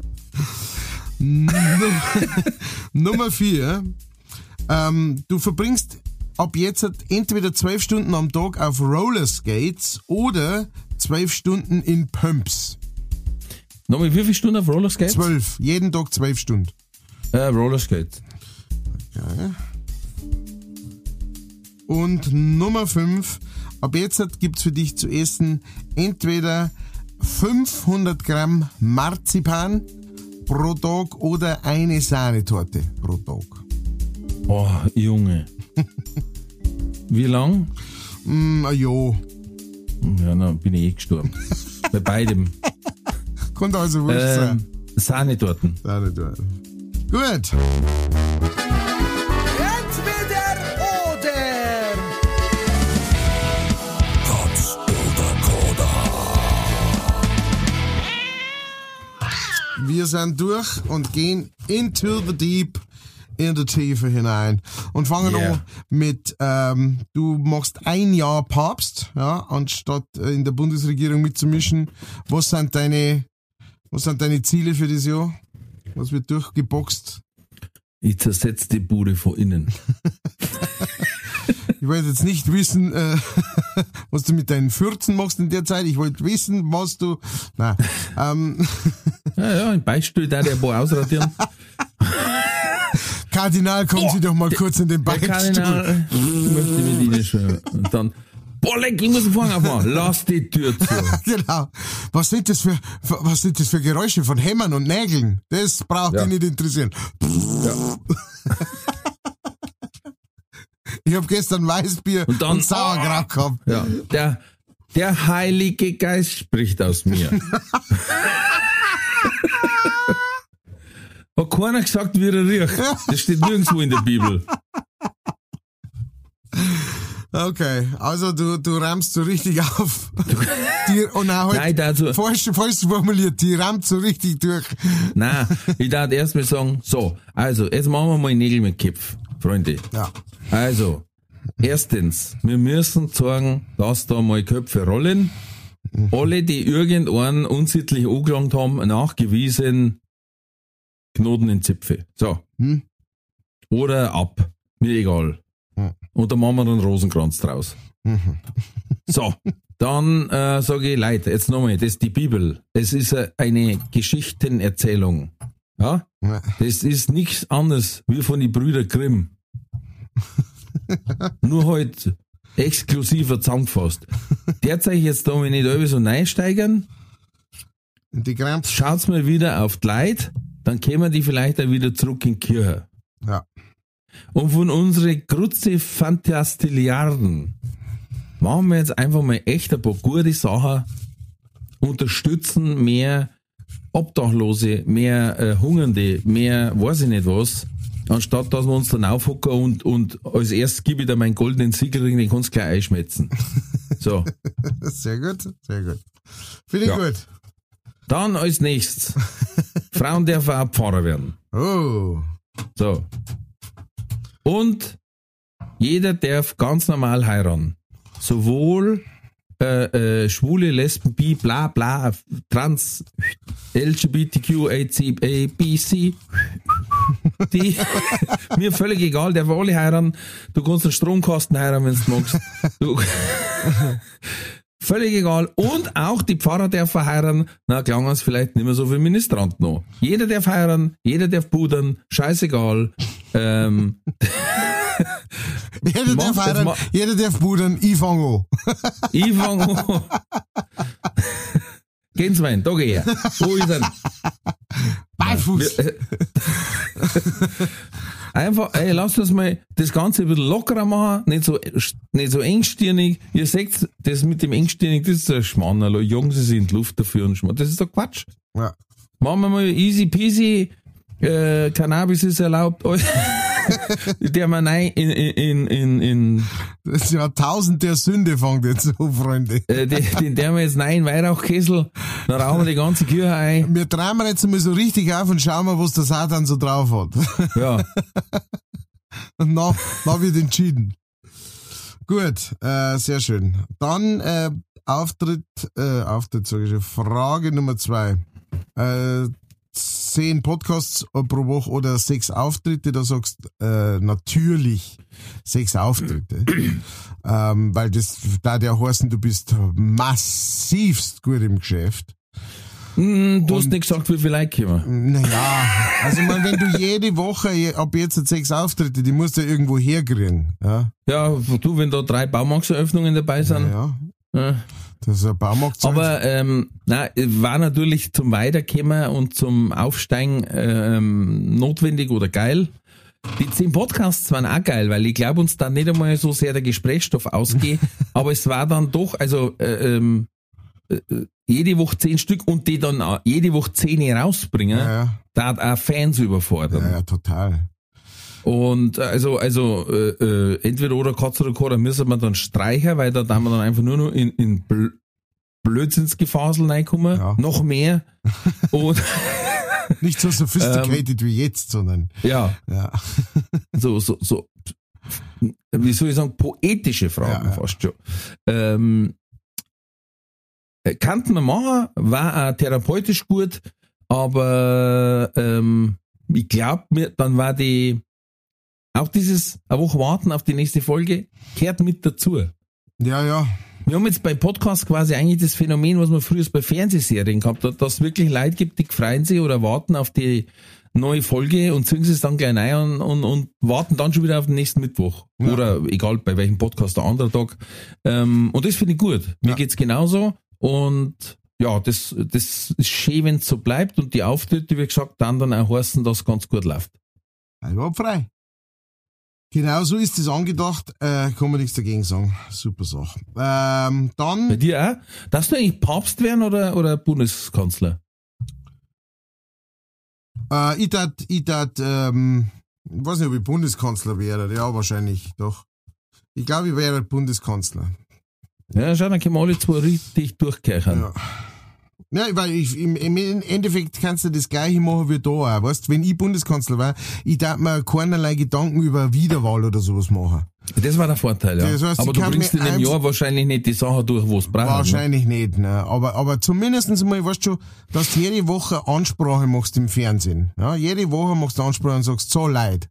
Nummer, Nummer vier. Ähm, du verbringst ab jetzt entweder zwölf Stunden am Tag auf Rollerskates oder zwölf Stunden in Pumps. Nochmal, wie viele Stunden auf Rollerskates? Zwölf. Jeden Tag zwölf Stunden. Äh, Rollerskates. Okay. Und Nummer fünf. Ab jetzt gibt's für dich zu essen entweder 500 Gramm Marzipan pro Tag oder eine Sahnetorte pro Tag. Oh, Junge. Wie lang? Mm, a jo. Ja, dann bin ich eh gestorben. Bei beidem. Kann also wurscht Ähm, sein. Sahnetorten. Sahnetorte. Gut. Wir sind durch und gehen into the deep, in die Tiefe hinein. Und fangen Yeah. an mit, ähm, du machst ein Jahr Papst, ja, anstatt äh, in der Bundesregierung mitzumischen. Was sind deine, was sind deine Ziele für dieses Jahr? Was wird durchgeboxt? Ich zersetze die Bude von innen. Ich wollte jetzt nicht wissen, äh, was du mit deinen Fürzen machst in der Zeit. Ich wollte wissen, was du, na, ähm, Ja, ja, im Beistuhl da der Bo ausradieren. Kardinal, kommen Sie doch mal kurz in den Der Beichtstuhl. Kardinal möchte mit Ihnen schwimmen. Und dann Boah, leck, ich muss den Vorhang aufmachen. Lass die Tür zu. genau. Was sind das für, was sind das für Geräusche von Hämmern und Nägeln? Das braucht Ja. dich nicht interessieren. Ich hab gestern Weißbier und, Und dann- Sauerkraut gehabt. Ja, der, der Heilige Geist spricht aus mir. Hat keiner gesagt, wie er riecht. Das steht nirgendwo in der Bibel. Okay, also du, du rammst so richtig auf. Die, und auch Nein, halt, dazu, falsch, falsch formuliert, die rammt so richtig durch. nein, ich darf erst mal sagen, so, also, jetzt machen wir mal Nägel mit Kipf, Freunde. Ja. Also, erstens, wir müssen sagen, dass da mal Köpfe rollen. Alle, die irgendeinen unsittlich angelangt haben, nachgewiesen Knoten in Zipfe. So. Hm? Oder ab. Mir egal. Und da machen wir dann Rosenkranz draus. Mhm. So. Dann äh, sage ich, Leute, jetzt nochmal, das ist die Bibel. Es ist äh, eine Geschichtenerzählung. Ja? Das ist nichts anderes wie von den Brüder Grimm. Nur halt exklusiver zusammengefasst. Derzeit jetzt da mal nicht alle so reinsteigern, Und die Gramps. schaut's mal wieder auf die Leute, dann kämen die vielleicht auch wieder zurück in die Kirche. Ja. Und von unsere Grutze Fantastilliarden machen wir jetzt einfach mal echt ein paar gute Sachen, unterstützen mehr Obdachlose, mehr äh, Hungernde, mehr weiß ich nicht was, anstatt dass wir uns dann aufhocken und, und als erstes gebe ich dir meinen goldenen Siegerring, den kannst du gleich einschmetzen. So. Sehr gut, sehr gut. Finde ich Ja. gut. Dann als nächstes. Frauen dürfen auch Pfarrer werden. Oh. So. Und jeder darf ganz normal heiraten. Sowohl äh, äh, Schwule, Lesben, Bi, bla bla, Trans, LGBTQ, AC, A, B, C. Die, mir völlig egal, der alle heiraten. Du kannst einen Stromkasten heiraten, wenn du magst. Du, völlig egal. Und auch die Pfarrer dürfen heiraten. Na, klang es vielleicht nicht mehr so viel Ministrant noch. Jeder darf heiraten, jeder darf pudern, scheißegal. Ähm, Jeder Mach darf mal. jeder darf pudern, ich fang an. ich fang an. Gehen's mein, da geh her. Wo ist er? Beifuß. Äh, Einfach, ey, lasst uns mal das Ganze ein bisschen lockerer machen, nicht so, nicht so engstirnig. Ihr seht, das mit dem engstirnig, das ist ein Schmannerl. Jagen sie die Luft dafür und Schmarrn. Das ist doch Quatsch. Ja. Machen wir mal easy peasy, äh, Cannabis ist erlaubt. Der man nein in, in, in, in, Das Jahrtausend der Sünde fängt jetzt an, Freunde. äh, den, den der wir jetzt nein Weihrauchkessel, dann rauchen wir die ganze Kirche ein. Wir träumen jetzt mal so richtig auf und schauen mal, was der Satan so drauf hat. Ja. Und dann wird entschieden. Gut, äh, sehr schön. Dann äh, Auftritt, äh, Auftritt, sage ich schon, Frage Nummer zwei. Äh, zehn Podcasts pro Woche oder sechs Auftritte, da sagst äh, natürlich sechs Auftritte. ähm, weil das da der heißen, du bist massivst gut im Geschäft. Hm, du hast nicht gesagt, wie viel Leute kommen. Naja, also man, wenn du jede Woche je- ab jetzt sechs Auftritte, die musst du ja irgendwo herkriegen. Ja, Ja, du, wenn da drei Baumarkteröffnungen dabei sind. ja. Ja. Das ist ein Baumarkt. Aber ähm, na, war natürlich zum Weiterkommen und zum Aufsteigen ähm, notwendig oder geil. Die zehn Podcasts waren auch geil, weil ich glaube uns dann nicht einmal so sehr der Gesprächsstoff ausgeht, aber es war dann doch, also äh, ähm, äh, jede Woche zehn Stück und die dann auch jede Woche zehn rausbringen, ja, ja, da hat auch Fans überfordern. ja, ja, total. Und äh, also, also äh, äh, entweder oder Katz oder Koda müssen wir dann streichen, weil da da wir dann einfach nur noch in, in Bl Blödsinnsgefasel reinkommen, Ja. noch mehr. Und Nicht so Ähm. sophisticated wie jetzt, sondern ja, ja, so, so, so, wie soll ich sagen, poetische Fragen Ja, ja. fast schon. Ähm, äh, kannten wir machen, war auch therapeutisch gut, aber ähm, ich glaube, dann war die, auch dieses eine Woche warten auf die nächste Folge, gehört mit dazu. ja, ja, Wir haben jetzt bei Podcasts quasi eigentlich das Phänomen, was man früher bei Fernsehserien gehabt hat, dass es wirklich Leute gibt, die freuen sich oder warten auf die, neue Folge und sie es dann gleich rein und, und, und warten dann schon wieder auf den nächsten Mittwoch. Ja. Oder egal bei welchem Podcast der andere Tag. Ähm, und das finde ich gut. Mir Ja. geht's genauso. Und ja, das, das ist schön, wenn es so bleibt und die Auftritte, wie gesagt, dann dann auch heißen, dass es ganz gut läuft. Einwandfrei. Genau so ist es angedacht, äh, kann man nichts dagegen sagen. Super Sache. Ähm, Bei dann, dir auch? Darfst du eigentlich Papst werden oder, oder Bundeskanzler? äh, ich tat, ich tat, ähm, ich weiß nicht, ob ich Bundeskanzler wäre. Ja, wahrscheinlich, doch. Ich glaube, ich wäre Bundeskanzler. Ja, schau, dann können wir alle zwei richtig durchkehren. Ja. Ja, weil ich, im, im Endeffekt kannst du das gleiche machen wie da auch, weißt, wenn ich Bundeskanzler war, ich darf mir keinerlei Gedanken über Wiederwahl oder sowas machen. Das war der Vorteil, ja. Das heißt, Aber du bringst in dem Jahr wahrscheinlich nicht die Sache durch, wo es braucht. Ne? Wahrscheinlich nicht, ne. Aber, aber zumindestens mal, weißt du, dass du jede Woche Ansprache machst im Fernsehen. Ja, jede Woche machst du Ansprache und sagst, so leid.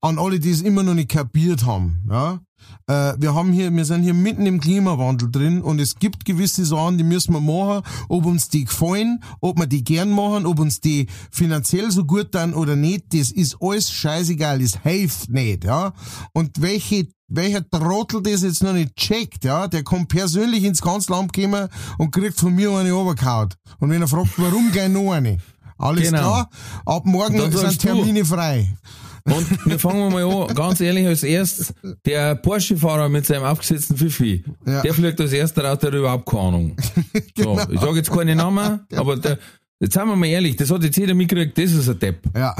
An alle, die es immer noch nicht kapiert haben, ja. Äh, wir haben hier, wir sind hier mitten im Klimawandel drin und es gibt gewisse Sachen, die müssen wir machen, ob uns die gefallen, ob wir die gern machen, ob uns die finanziell so gut dann oder nicht, das ist alles scheißegal, das hilft nicht, ja. Und welche welcher Trottel das jetzt noch nicht checkt, ja, der kommt persönlich ins Kanzleramt gekommen und kriegt von mir eine runtergehauen. Und wenn er fragt, warum gleich noch eine? Alles Genau. klar, ab morgen sind Termine frei. Und wir fangen mal an, ganz ehrlich, als erstes, der Porsche-Fahrer mit seinem aufgesetzten Fifi, Ja. der fliegt als erster raus, der hat überhaupt keine Ahnung. Genau. So, ich sage jetzt keine Namen, aber der, jetzt sind wir mal ehrlich, das hat jetzt jeder mitgekriegt, das ist ein Depp. Ja,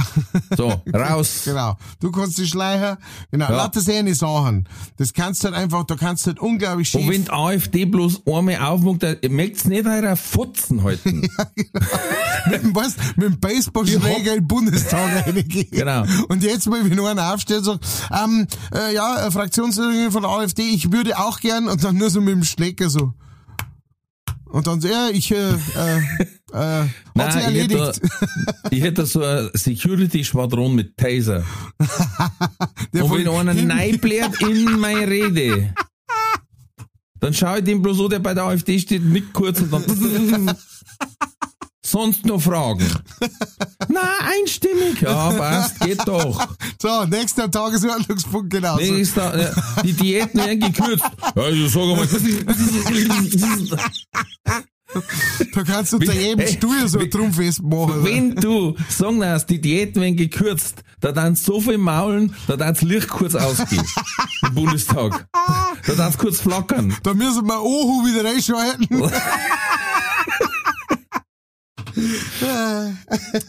So, raus. genau. Du kannst die Schleicher, genau, Ja. lauter solche Sachen. Das kannst du halt einfach, da kannst du halt unglaublich Und schief. wenn die AfD bloß einmal aufmacht, dann möcht's nicht eurer Fotzen halten. mit dem, weißt, mit dem Baseballschläger in den Bundestag reingehen. Genau. Und jetzt mal, wenn einer aufsteht und sagt, ähm, äh, ja, äh, Fraktionsführerin von der AfD, ich würde auch gern, und dann nur so mit dem Schläger so. Und dann so, ja, ich, äh, äh, äh, hat Nein, sich ich erledigt. hätte, ich hätte so ein Security-Schwadron mit Taser. Und wenn einer reinbläht in meine Rede, dann schaue ich dem bloß an, der bei der AfD steht, mit kurz und dann... Sonst noch Fragen? Na, einstimmig. Ja, passt, geht doch. So, nächster Tagesordnungspunkt, genau. Da, äh, die Diäten werden gekürzt. Ja, also sag mal. Da kannst du Wie- jedem hey, Stuhl so ein Trumpfest machen. Wenn du sagen darfst, die Diäten werden gekürzt, da dann so viel maulen, da dann das Licht kurz ausgehen. Im Bundestag. Da dann kurz flackern. Da müssen wir Ohu wieder reinschalten.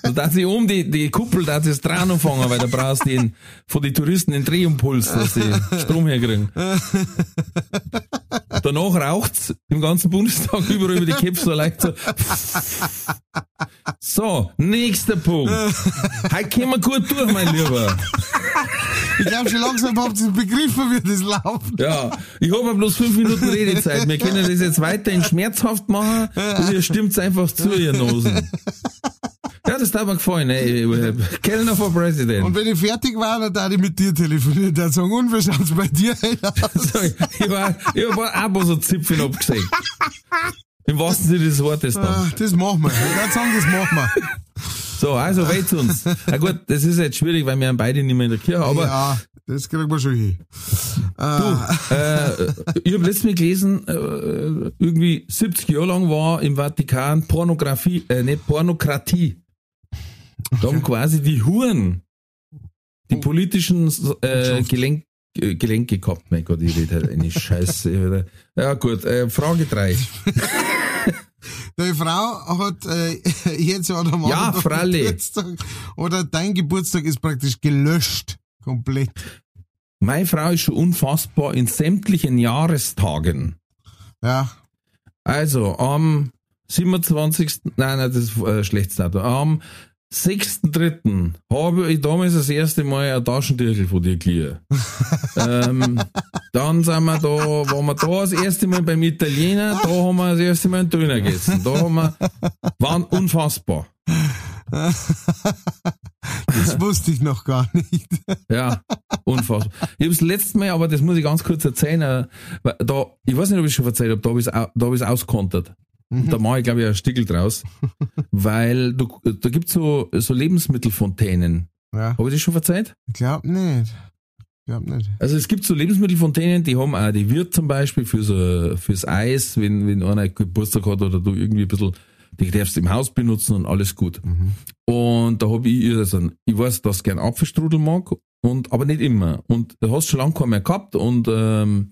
Da darf sie um die, die Kuppel, da es dran anfangen, weil da brauchst du den, von den Touristen den Drehimpuls, dass sie Strom herkriegen. Danach raucht's im ganzen Bundestag überall über die Köpfe so leicht so. So, nächster Punkt. Heute kommen wir gut durch, mein Lieber. Ich glaube schon langsam habt ihr begriffen, wie das läuft. Ja, ich habe bloß fünf Minuten Redezeit. Wir können das jetzt weiterhin schmerzhaft machen und ihr stimmt's einfach zu, ihr Nosen. Ja, das hat mir gefallen, ey. Kellner for President. Und wenn ich fertig war, dann darf ich mit dir telefonieren. Dann sagen, und wie schaut's bei dir aus? Ich war, ich ein Abo so Zipfeln abgesägt. Im wahrsten Sinne des Wortes dann. Ah, Das machen wir. Ich würde sagen, das machen wir. So, also weht uns. Na gut, das ist jetzt schwierig, weil wir haben beide nicht mehr in der Kirche, aber ja, das kriegen wir schon hin. du, äh, ich habe letztes Mal gelesen, äh, irgendwie 70 Jahre lang war im Vatikan Pornografie, äh, nicht Pornokratie. Da haben quasi die Huren die politischen äh, Gelenk, äh, Gelenke gehabt. Mein Gott, ich rede halt eine Scheiße. Ja gut, äh, Frage drei. Deine Frau hat äh, jetzt oder am Ja. Geburtstag. Oder dein Geburtstag ist praktisch gelöscht. Komplett. Meine Frau ist schon unfassbar in sämtlichen Jahrestagen. Ja. Also am 27. Nein, nein, das ist äh, schlechtes Datum. Am 6.3. habe ich damals das erste Mal ein Taschentüchel von dir geliehen. ähm, dann sind wir da, waren wir da das erste Mal beim Italiener, da haben wir das erste Mal einen Döner gegessen. Da haben wir, waren unfassbar. Das wusste ich noch gar nicht. Ja, unfassbar. Ich habe das letzte Mal, aber das muss ich ganz kurz erzählen, äh, da, ich weiß nicht, ob ich schon erzählt habe, da habe ich es hab auskontert. Da mache ich, glaube ich, ein Stickel draus. weil du, da gibt's so, so Lebensmittelfontänen. Ja. Habe ich das schon verzeiht? Ich glaub nicht. Ich glaub nicht. Also es gibt so Lebensmittelfontänen, die haben auch die Wirt zum Beispiel für so, fürs Eis, wenn, wenn einer Geburtstag hat oder du irgendwie ein bisschen, die darfst du im Haus benutzen und alles gut. Und da habe ich ihr also, ich weiß, dass ich gern Apfelstrudel mag, und, aber nicht immer. Und da hast du schon lange keinen mehr gehabt und, ähm,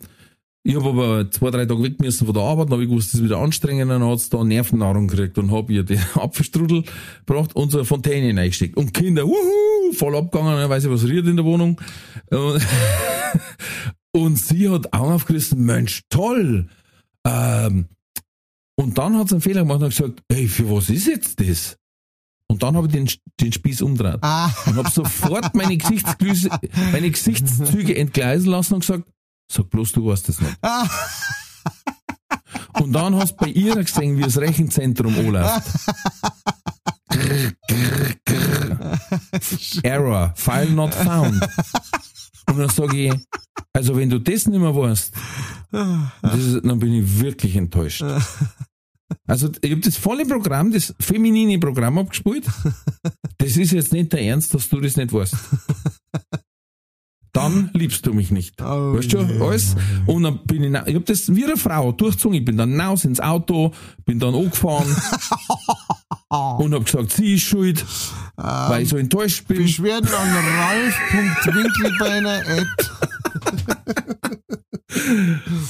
ich habe aber zwei, drei Tage weg müssen von der Arbeit, habe ich gewusst, das ist wieder anstrengend, dann hat's da Nervennahrung gekriegt und habe ihr den Apfelstrudel gebracht und so eine Fontäne reingesteckt. Und Kinder, wuhu, voll abgegangen, weiß ich, was rührt in der Wohnung. Und, und sie hat auch aufgerissen, Mensch, toll. Ähm, und dann hat sie einen Fehler gemacht und gesagt, ey, für was ist jetzt das? Und dann habe ich den, den Spieß umgedreht Ah, und habe sofort meine, Gesichtsglüse, meine Gesichtszüge entgleisen lassen und gesagt, sag bloß, du weißt das nicht. ah, Und dann hast du bei ihr gesehen, wie das Rechenzentrum anläuft. Grr, grr, grr. Error, File not found. Und dann sage ich, also wenn du das nicht mehr weißt, das ist, dann bin ich wirklich enttäuscht. Also ich habe das volle Programm, das feminine Programm abgespielt. Das ist jetzt nicht der Ernst, dass du das nicht weißt. Dann liebst du mich nicht. Oh weißt du, je. alles? Und dann bin ich, ich hab das wie eine Frau durchgezogen. Ich bin dann raus ins Auto, bin dann angefahren und hab gesagt, sie ist schuld, weil ich so enttäuscht bin. Beschwerden an ralf.winkelbeiner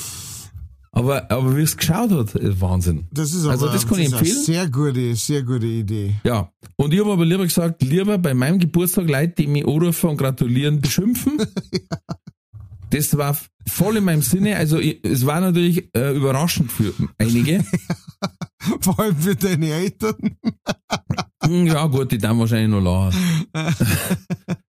Aber, aber wie es geschaut hat, ist Wahnsinn. Das ist aber Also das kann ich ist eine empfehlen. sehr gute, sehr gute Idee. Ja. Und ich habe aber lieber gesagt, lieber bei meinem Geburtstag Leute, die mich anrufen und gratulieren, beschimpfen. Das war voll in meinem Sinne. Also ich, es war natürlich äh, überraschend für einige. Vor allem für deine Eltern. Hm, Ja gut, die dann wahrscheinlich noch lachen.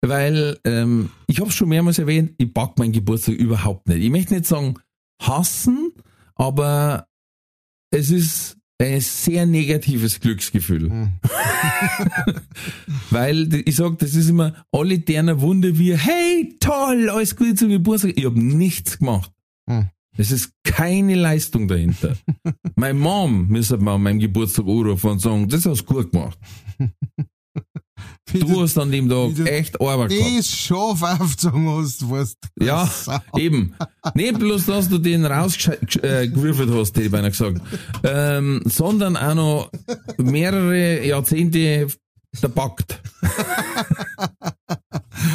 Weil ähm, ich habe schon mehrmals erwähnt, ich pack meinen Geburtstag überhaupt nicht. Ich möchte nicht sagen hassen, aber es ist ein sehr negatives Glücksgefühl. Hm. Weil ich sag, das ist immer alle derner Wunder wie, hey, toll, alles Gute zum Geburtstag. Ich habe nichts gemacht. Hm. Es ist keine Leistung dahinter. Meine Mom müsste mal an meinem Geburtstag anrufen und sagen, das hast du gut gemacht. Du hast an dem Tag echt Arbeit gehabt. das Schaf aufgezogen hast, weißt du. Ja, Sau. eben. Nicht bloß, dass du den rausgewürfelt hast, hätte ich beinahe gesagt, ähm, sondern auch noch mehrere Jahrzehnte verpackt.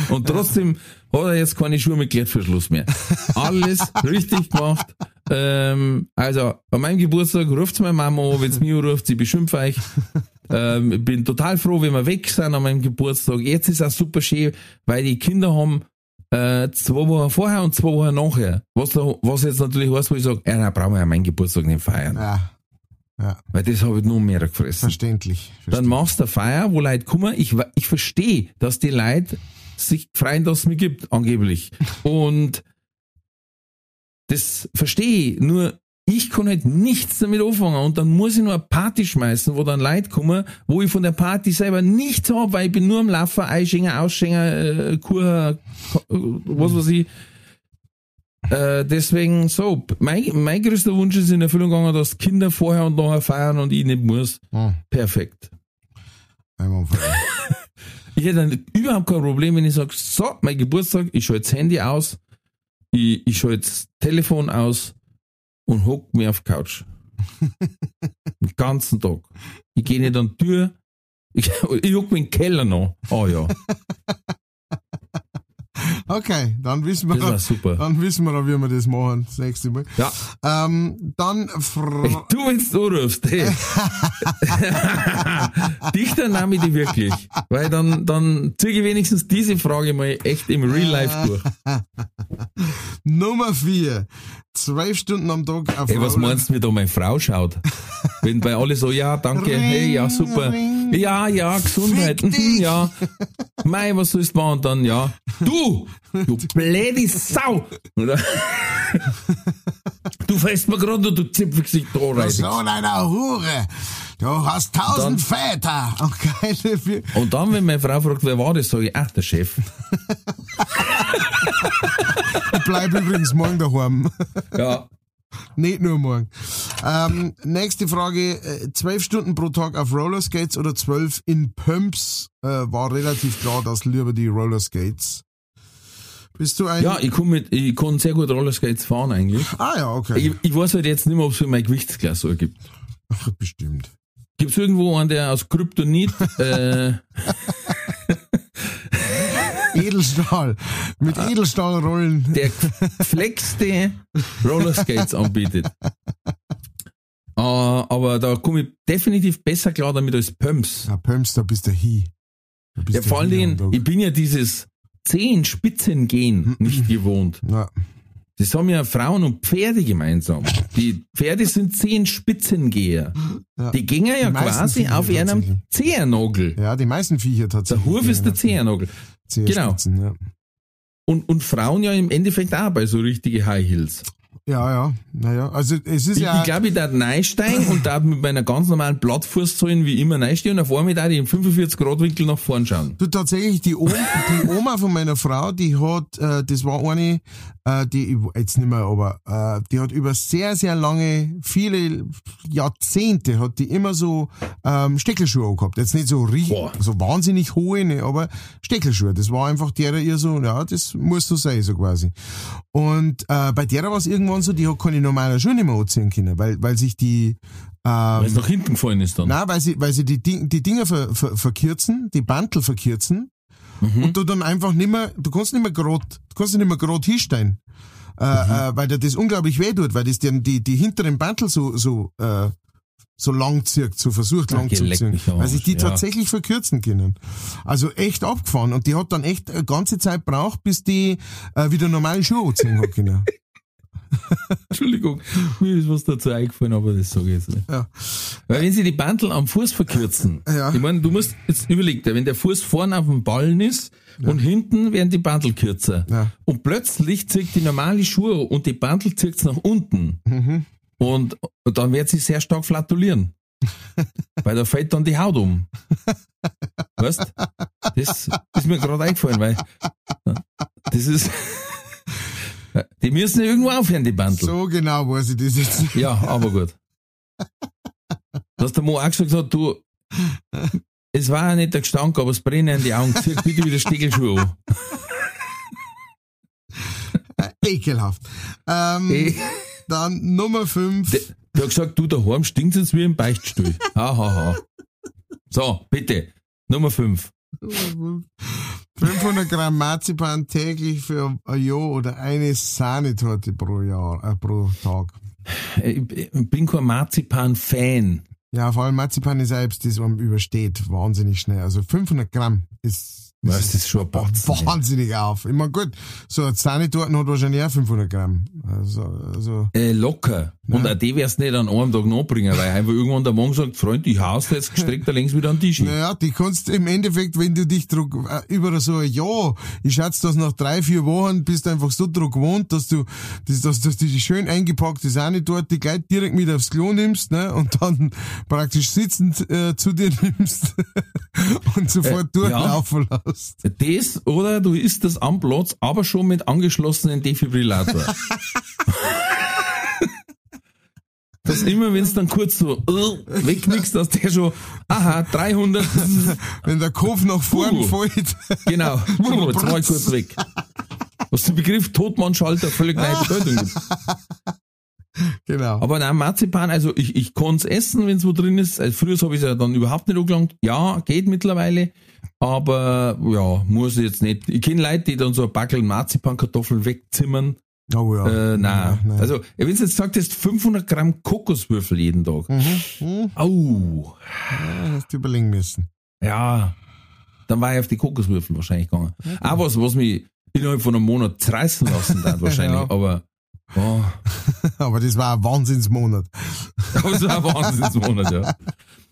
Und trotzdem hat er jetzt keine Schuhe mit Klettverschluss mehr. Alles richtig gemacht. Ähm, also, an meinem Geburtstag ruft meine Mama an, wenn sie mich anruft, sie beschimpft euch. Ähm, ich bin total froh, wenn wir weg sind an meinem Geburtstag. Jetzt ist auch super schön, weil die Kinder haben äh, zwei Wochen vorher und zwei Wochen nachher. Was, da, was jetzt natürlich heißt, wo ich sage, ja, dann brauchen wir ja meinen Geburtstag nicht feiern. Ja, ja, Weil das habe ich nur mehr gefressen. verständlich. Dann machst du eine Feier, wo Leute kommen. Ich, ich verstehe, dass die Leute sich freuen, dass es mir gibt, angeblich. Und das verstehe ich. Nur ich kann halt nichts damit anfangen. Und dann muss ich nur eine Party schmeißen, wo dann Leute kommen, wo ich von der Party selber nichts habe, weil ich bin nur am Laufen, Einschenker, Ausschenker, äh, Kur, was weiß ich. Äh, deswegen so, mein, mein größter Wunsch ist in Erfüllung gegangen, dass Kinder vorher und nachher feiern und ich nicht muss. Hm, Perfekt. Ich hätte dann überhaupt kein Problem, wenn ich sage, so, mein Geburtstag, ich schalte das Handy aus, ich, ich schalte das Telefon aus und hock mir auf die Couch. Den ganzen Tag. Ich gehe nicht an die Tür, ich, ich hock mich in den Keller noch. Oh ja, Okay, dann wissen wir, das super. dann wissen wir, noch, wie wir das machen, das nächste Mal. Ja, Ähm, dann, Fra du, wenn du anrufst, hey. Dichter nahm ich die wirklich. Weil dann, dann ziehe ich wenigstens diese Frage mal echt im Real Life durch. Nummer vier. Zwölf Stunden am Tag auf Ey, was meinst du, wie da meine Frau schaut? Wenn bei alle so, ja, danke, Ring, hey, ja, super. ring. Ja, ja, Gesundheit, ja. Mei, was sollst du machen? Und dann, ja. Du! Du blöde Sau! Oder? Du fällst mir gerade, du Zipfelgesicht da rein. So einer Hure. Du hast tausend Väter. Und keine vier. Und dann, wenn meine Frau fragt, wer war das, sage ich, ach, der Chef. Ich bleib übrigens morgen daheim. Ja. Nicht nur morgen. Ähm, nächste Frage. äh, Zwölf Stunden pro Tag auf Rollerskates oder zwölf in Pumps? Äh, war relativ klar, dass lieber die Rollerskates. Bist du ein... Ja, ich kann, mit, ich kann sehr gut Rollerskates fahren eigentlich. Ah ja, okay. Ich, ich weiß halt jetzt nicht mehr, ob es für mein Gewichtsklasse gibt. Ach, bestimmt. Gibt es irgendwo einen, der aus Kryptonit äh, Edelstahl. Mit Edelstahlrollen. der geflexte Rollerskates anbietet? Äh, aber da komme ich definitiv besser klar damit als Pumps. Ja, Pumps, da bist du hi. Da bist Ja, vor allen Dingen, ich bin ja dieses Zehenspitzengehen nicht gewohnt. Ja, Das haben ja Frauen und Pferde gemeinsam. Die Pferde sind Zehenspitzengeher. Ja. Die gehen ja Die quasi Viecher auf einem tatsächlich. Zehennagel. ja, die meisten Viecher Der tatsächlich. Huf ist der gehen Zehennagel. Genau. Ja. Und, und Frauen ja im Endeffekt auch bei so richtige High Heels. Ja, ja. Naja, also es ist Ich, ja... ich glaube, ich darf neinsteigen und darf mit meiner ganz normalen Plattfußzahlen wie immer reinstehen und auf einmal darf ich im 45 Grad Winkel nach vorn schauen. Du tatsächlich, die Oma, die Oma von meiner Frau, die hat, äh, das war eine, äh, die, jetzt nicht mehr, aber äh, die hat über sehr, sehr lange, viele Jahrzehnte, hat die immer so ähm, Steckelschuhe gehabt. Jetzt nicht so richtig, so wahnsinnig hohe, ne, aber Steckelschuhe. Das war einfach der ihr so, ja, das muss so sein, so quasi. Und äh, bei der war es irgendwann so, die hat keine normalen Schuhe nicht mehr anziehen können, weil, weil sich die Weil es ähm, nach hinten gefallen ist dann. Nein, weil sie, weil sie die, die Dinger ver, ver, verkürzen, die Bantel verkürzen und du dann einfach nicht mehr, du kannst nicht mehr grad, du kannst nicht mehr grad hinstehen. Äh, äh, weil dir das unglaublich weh tut, weil das dir die, die hinteren Bantel so, so, äh, so lang zirkt, so versucht lang zu ziehen. Weil sich die ja. tatsächlich verkürzen können. Also echt abgefahren. Und die hat dann echt eine ganze Zeit braucht, bis die äh, wieder normale Schuhe anziehen hat können. Entschuldigung, mir ist was dazu eingefallen, aber das sage ich jetzt nicht. Ja. Weil wenn sie die Bandel am Fuß verkürzen, Ja. ich meine, du musst jetzt überlegen, wenn der Fuß vorne auf dem Ballen ist und hinten werden die Bandel kürzer. Ja. Und plötzlich zieht die normale Schuhe und die Bandel zieht nach unten. Mhm. Und, und dann wird sie sehr stark flatulieren. weil da fällt dann die Haut um. Weißt? Das ist mir gerade eingefallen, weil das ist. Die müssen ja irgendwo aufhören, die Bandel. So genau weiß ich das jetzt. Ja, aber gut. Dass der Mo auch gesagt hat, du, es war ja nicht der Gestank, aber es brennen die Augen. Zieh bitte wieder Stiegelschuhe an. Ekelhaft. Ähm, Eh. Dann Nummer 5. Der, der hat gesagt, du, daheim stinkt jetzt wie im Beichtstuhl. Ha, ha, ha. So, bitte. Nummer 5. 500 Gramm Marzipan täglich für ein Jahr oder eine Sahnetorte pro Jahr, äh, pro Tag. Ich bin kein Marzipan-Fan. Ja, vor allem Marzipan selbst, das einem übersteht, wahnsinnig schnell. Also 500 Gramm ist, Was, das ist schon ein Batzen, ey. wahnsinnig auf. Ich mein, gut, so eine Sahnetorte hat wahrscheinlich auch 500 Gramm. Also, also Äh, locker. Und Ja. auch die wirst nicht an einem Tag nachbringen, weil einfach irgendwann der Mann sagt, Freund, ich haus jetzt gestreckt da längs wieder an den Tisch. Naja, die kannst im Endeffekt, wenn du dich druck, äh, über so ein Jahr, ich schätze, dass nach drei, vier Wochen bist du einfach so druck gewohnt, dass du, dass, dass, dass du die schön eingepackte Sahne dort, die gleich direkt mit aufs Klo nimmst, ne, und dann praktisch sitzend, äh, zu dir nimmst und sofort Äh, durchlaufen lässt. Das oder du isst das am Platz, aber schon mit angeschlossenen Defibrillator. Dass immer, wenn es dann kurz so uh, wegnickst, dass der schon, aha, 300, Wenn der Kopf nach vorn Uh. fällt. genau, jetzt war ich kurz weg. Was den Begriff Totmannschalter völlig neue Bedeutung gibt. genau. Aber nein, Marzipan, also ich, ich kann's essen, wenn's wo drin ist. Also früher habe ich ja dann überhaupt nicht angelangt. Ja, geht mittlerweile. Aber ja, muss ich jetzt nicht. Ich kenne Leute, die dann so ein Backel Marzipankartoffeln wegzimmern. Oh ja. Äh, nein. Nein. Also, wenn du jetzt sagst, 500 Gramm Kokoswürfel jeden Tag. Mhm. Mhm. Au. Ja, hast du überlegen müssen. Ja. Dann war ich auf die Kokoswürfel wahrscheinlich gegangen. Auch was, was mich innerhalb von einem Monat zerreißen lassen hat wahrscheinlich. Ja. Aber, oh, Aber das war ein Wahnsinnsmonat. es war ein Wahnsinnsmonat, ja.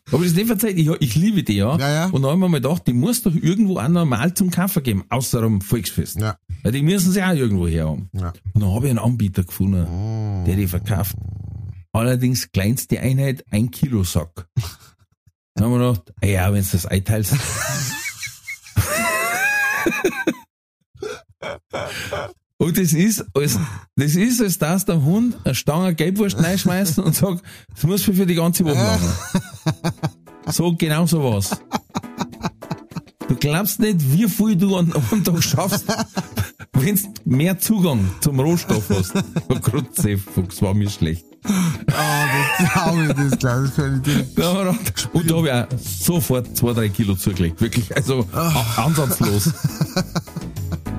Aber das ist nicht verzeiht, ich, ich liebe die, ja. Ja, ja. Und dann haben wir mal gedacht, die muss doch irgendwo auch normal zum Kaffee geben, außer am Volksfest. Ja. Weil die müssen sie auch irgendwo her haben. Ja. Und dann habe ich einen Anbieter gefunden, der die verkauft. Allerdings kleinste Einheit, ein Kilo Sack. Dann haben wir gedacht, ah ja, wenn du das einteilst. Und das ist, als, das ist, als dass der Hund eine Stange Gelbwurst reinschmeißt und sagt, das muss für die ganze Woche machen. So, genau so was. Du glaubst nicht, wie viel du an einem Tag schaffst, wenn du mehr Zugang zum Rohstoff hast. Oh Gott, Fuchs, war mir schlecht. Ah, das glaube ich, das glaube ich, kann ich dir. Und da habe ich auch sofort zwei, drei Kilo zugelegt. Wirklich, also a- ansatzlos.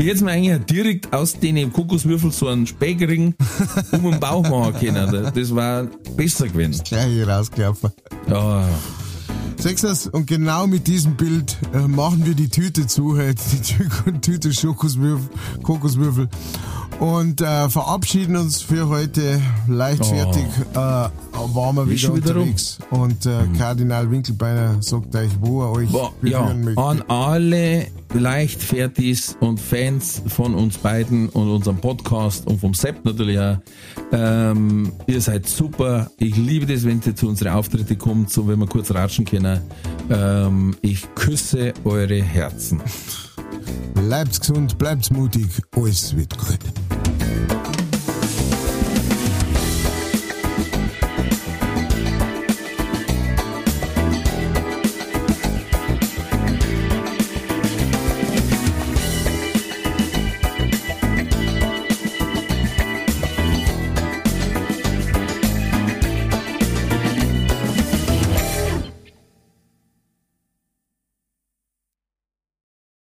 Hätte mir eigentlich direkt aus den Kokoswürfeln so einen Speckring um den Bauch machen können. Das war besser gewesen. Gleich hier rausgelaufen. Ja, Sechstens, und genau mit diesem Bild äh, machen wir die Tüte zu, halt, die Tü Tüte Schokoswürfel, Kokoswürfel und äh, verabschieden uns für heute leichtfertig. Äh, waren wir wieder wieder rum. unterwegs. Und äh, Kardinal Winkelbeiner sagt euch, wo er euch Boah, ja, möchte. an alle Leichtfertis und Fans von uns beiden und unserem Podcast und vom Sepp natürlich auch. Ähm, ihr seid super. Ich liebe das, wenn ihr zu unseren Auftritte kommt, so wenn wir kurz ratschen können. Ähm, ich küsse eure Herzen. Bleibt gesund, bleibt mutig, alles wird gut.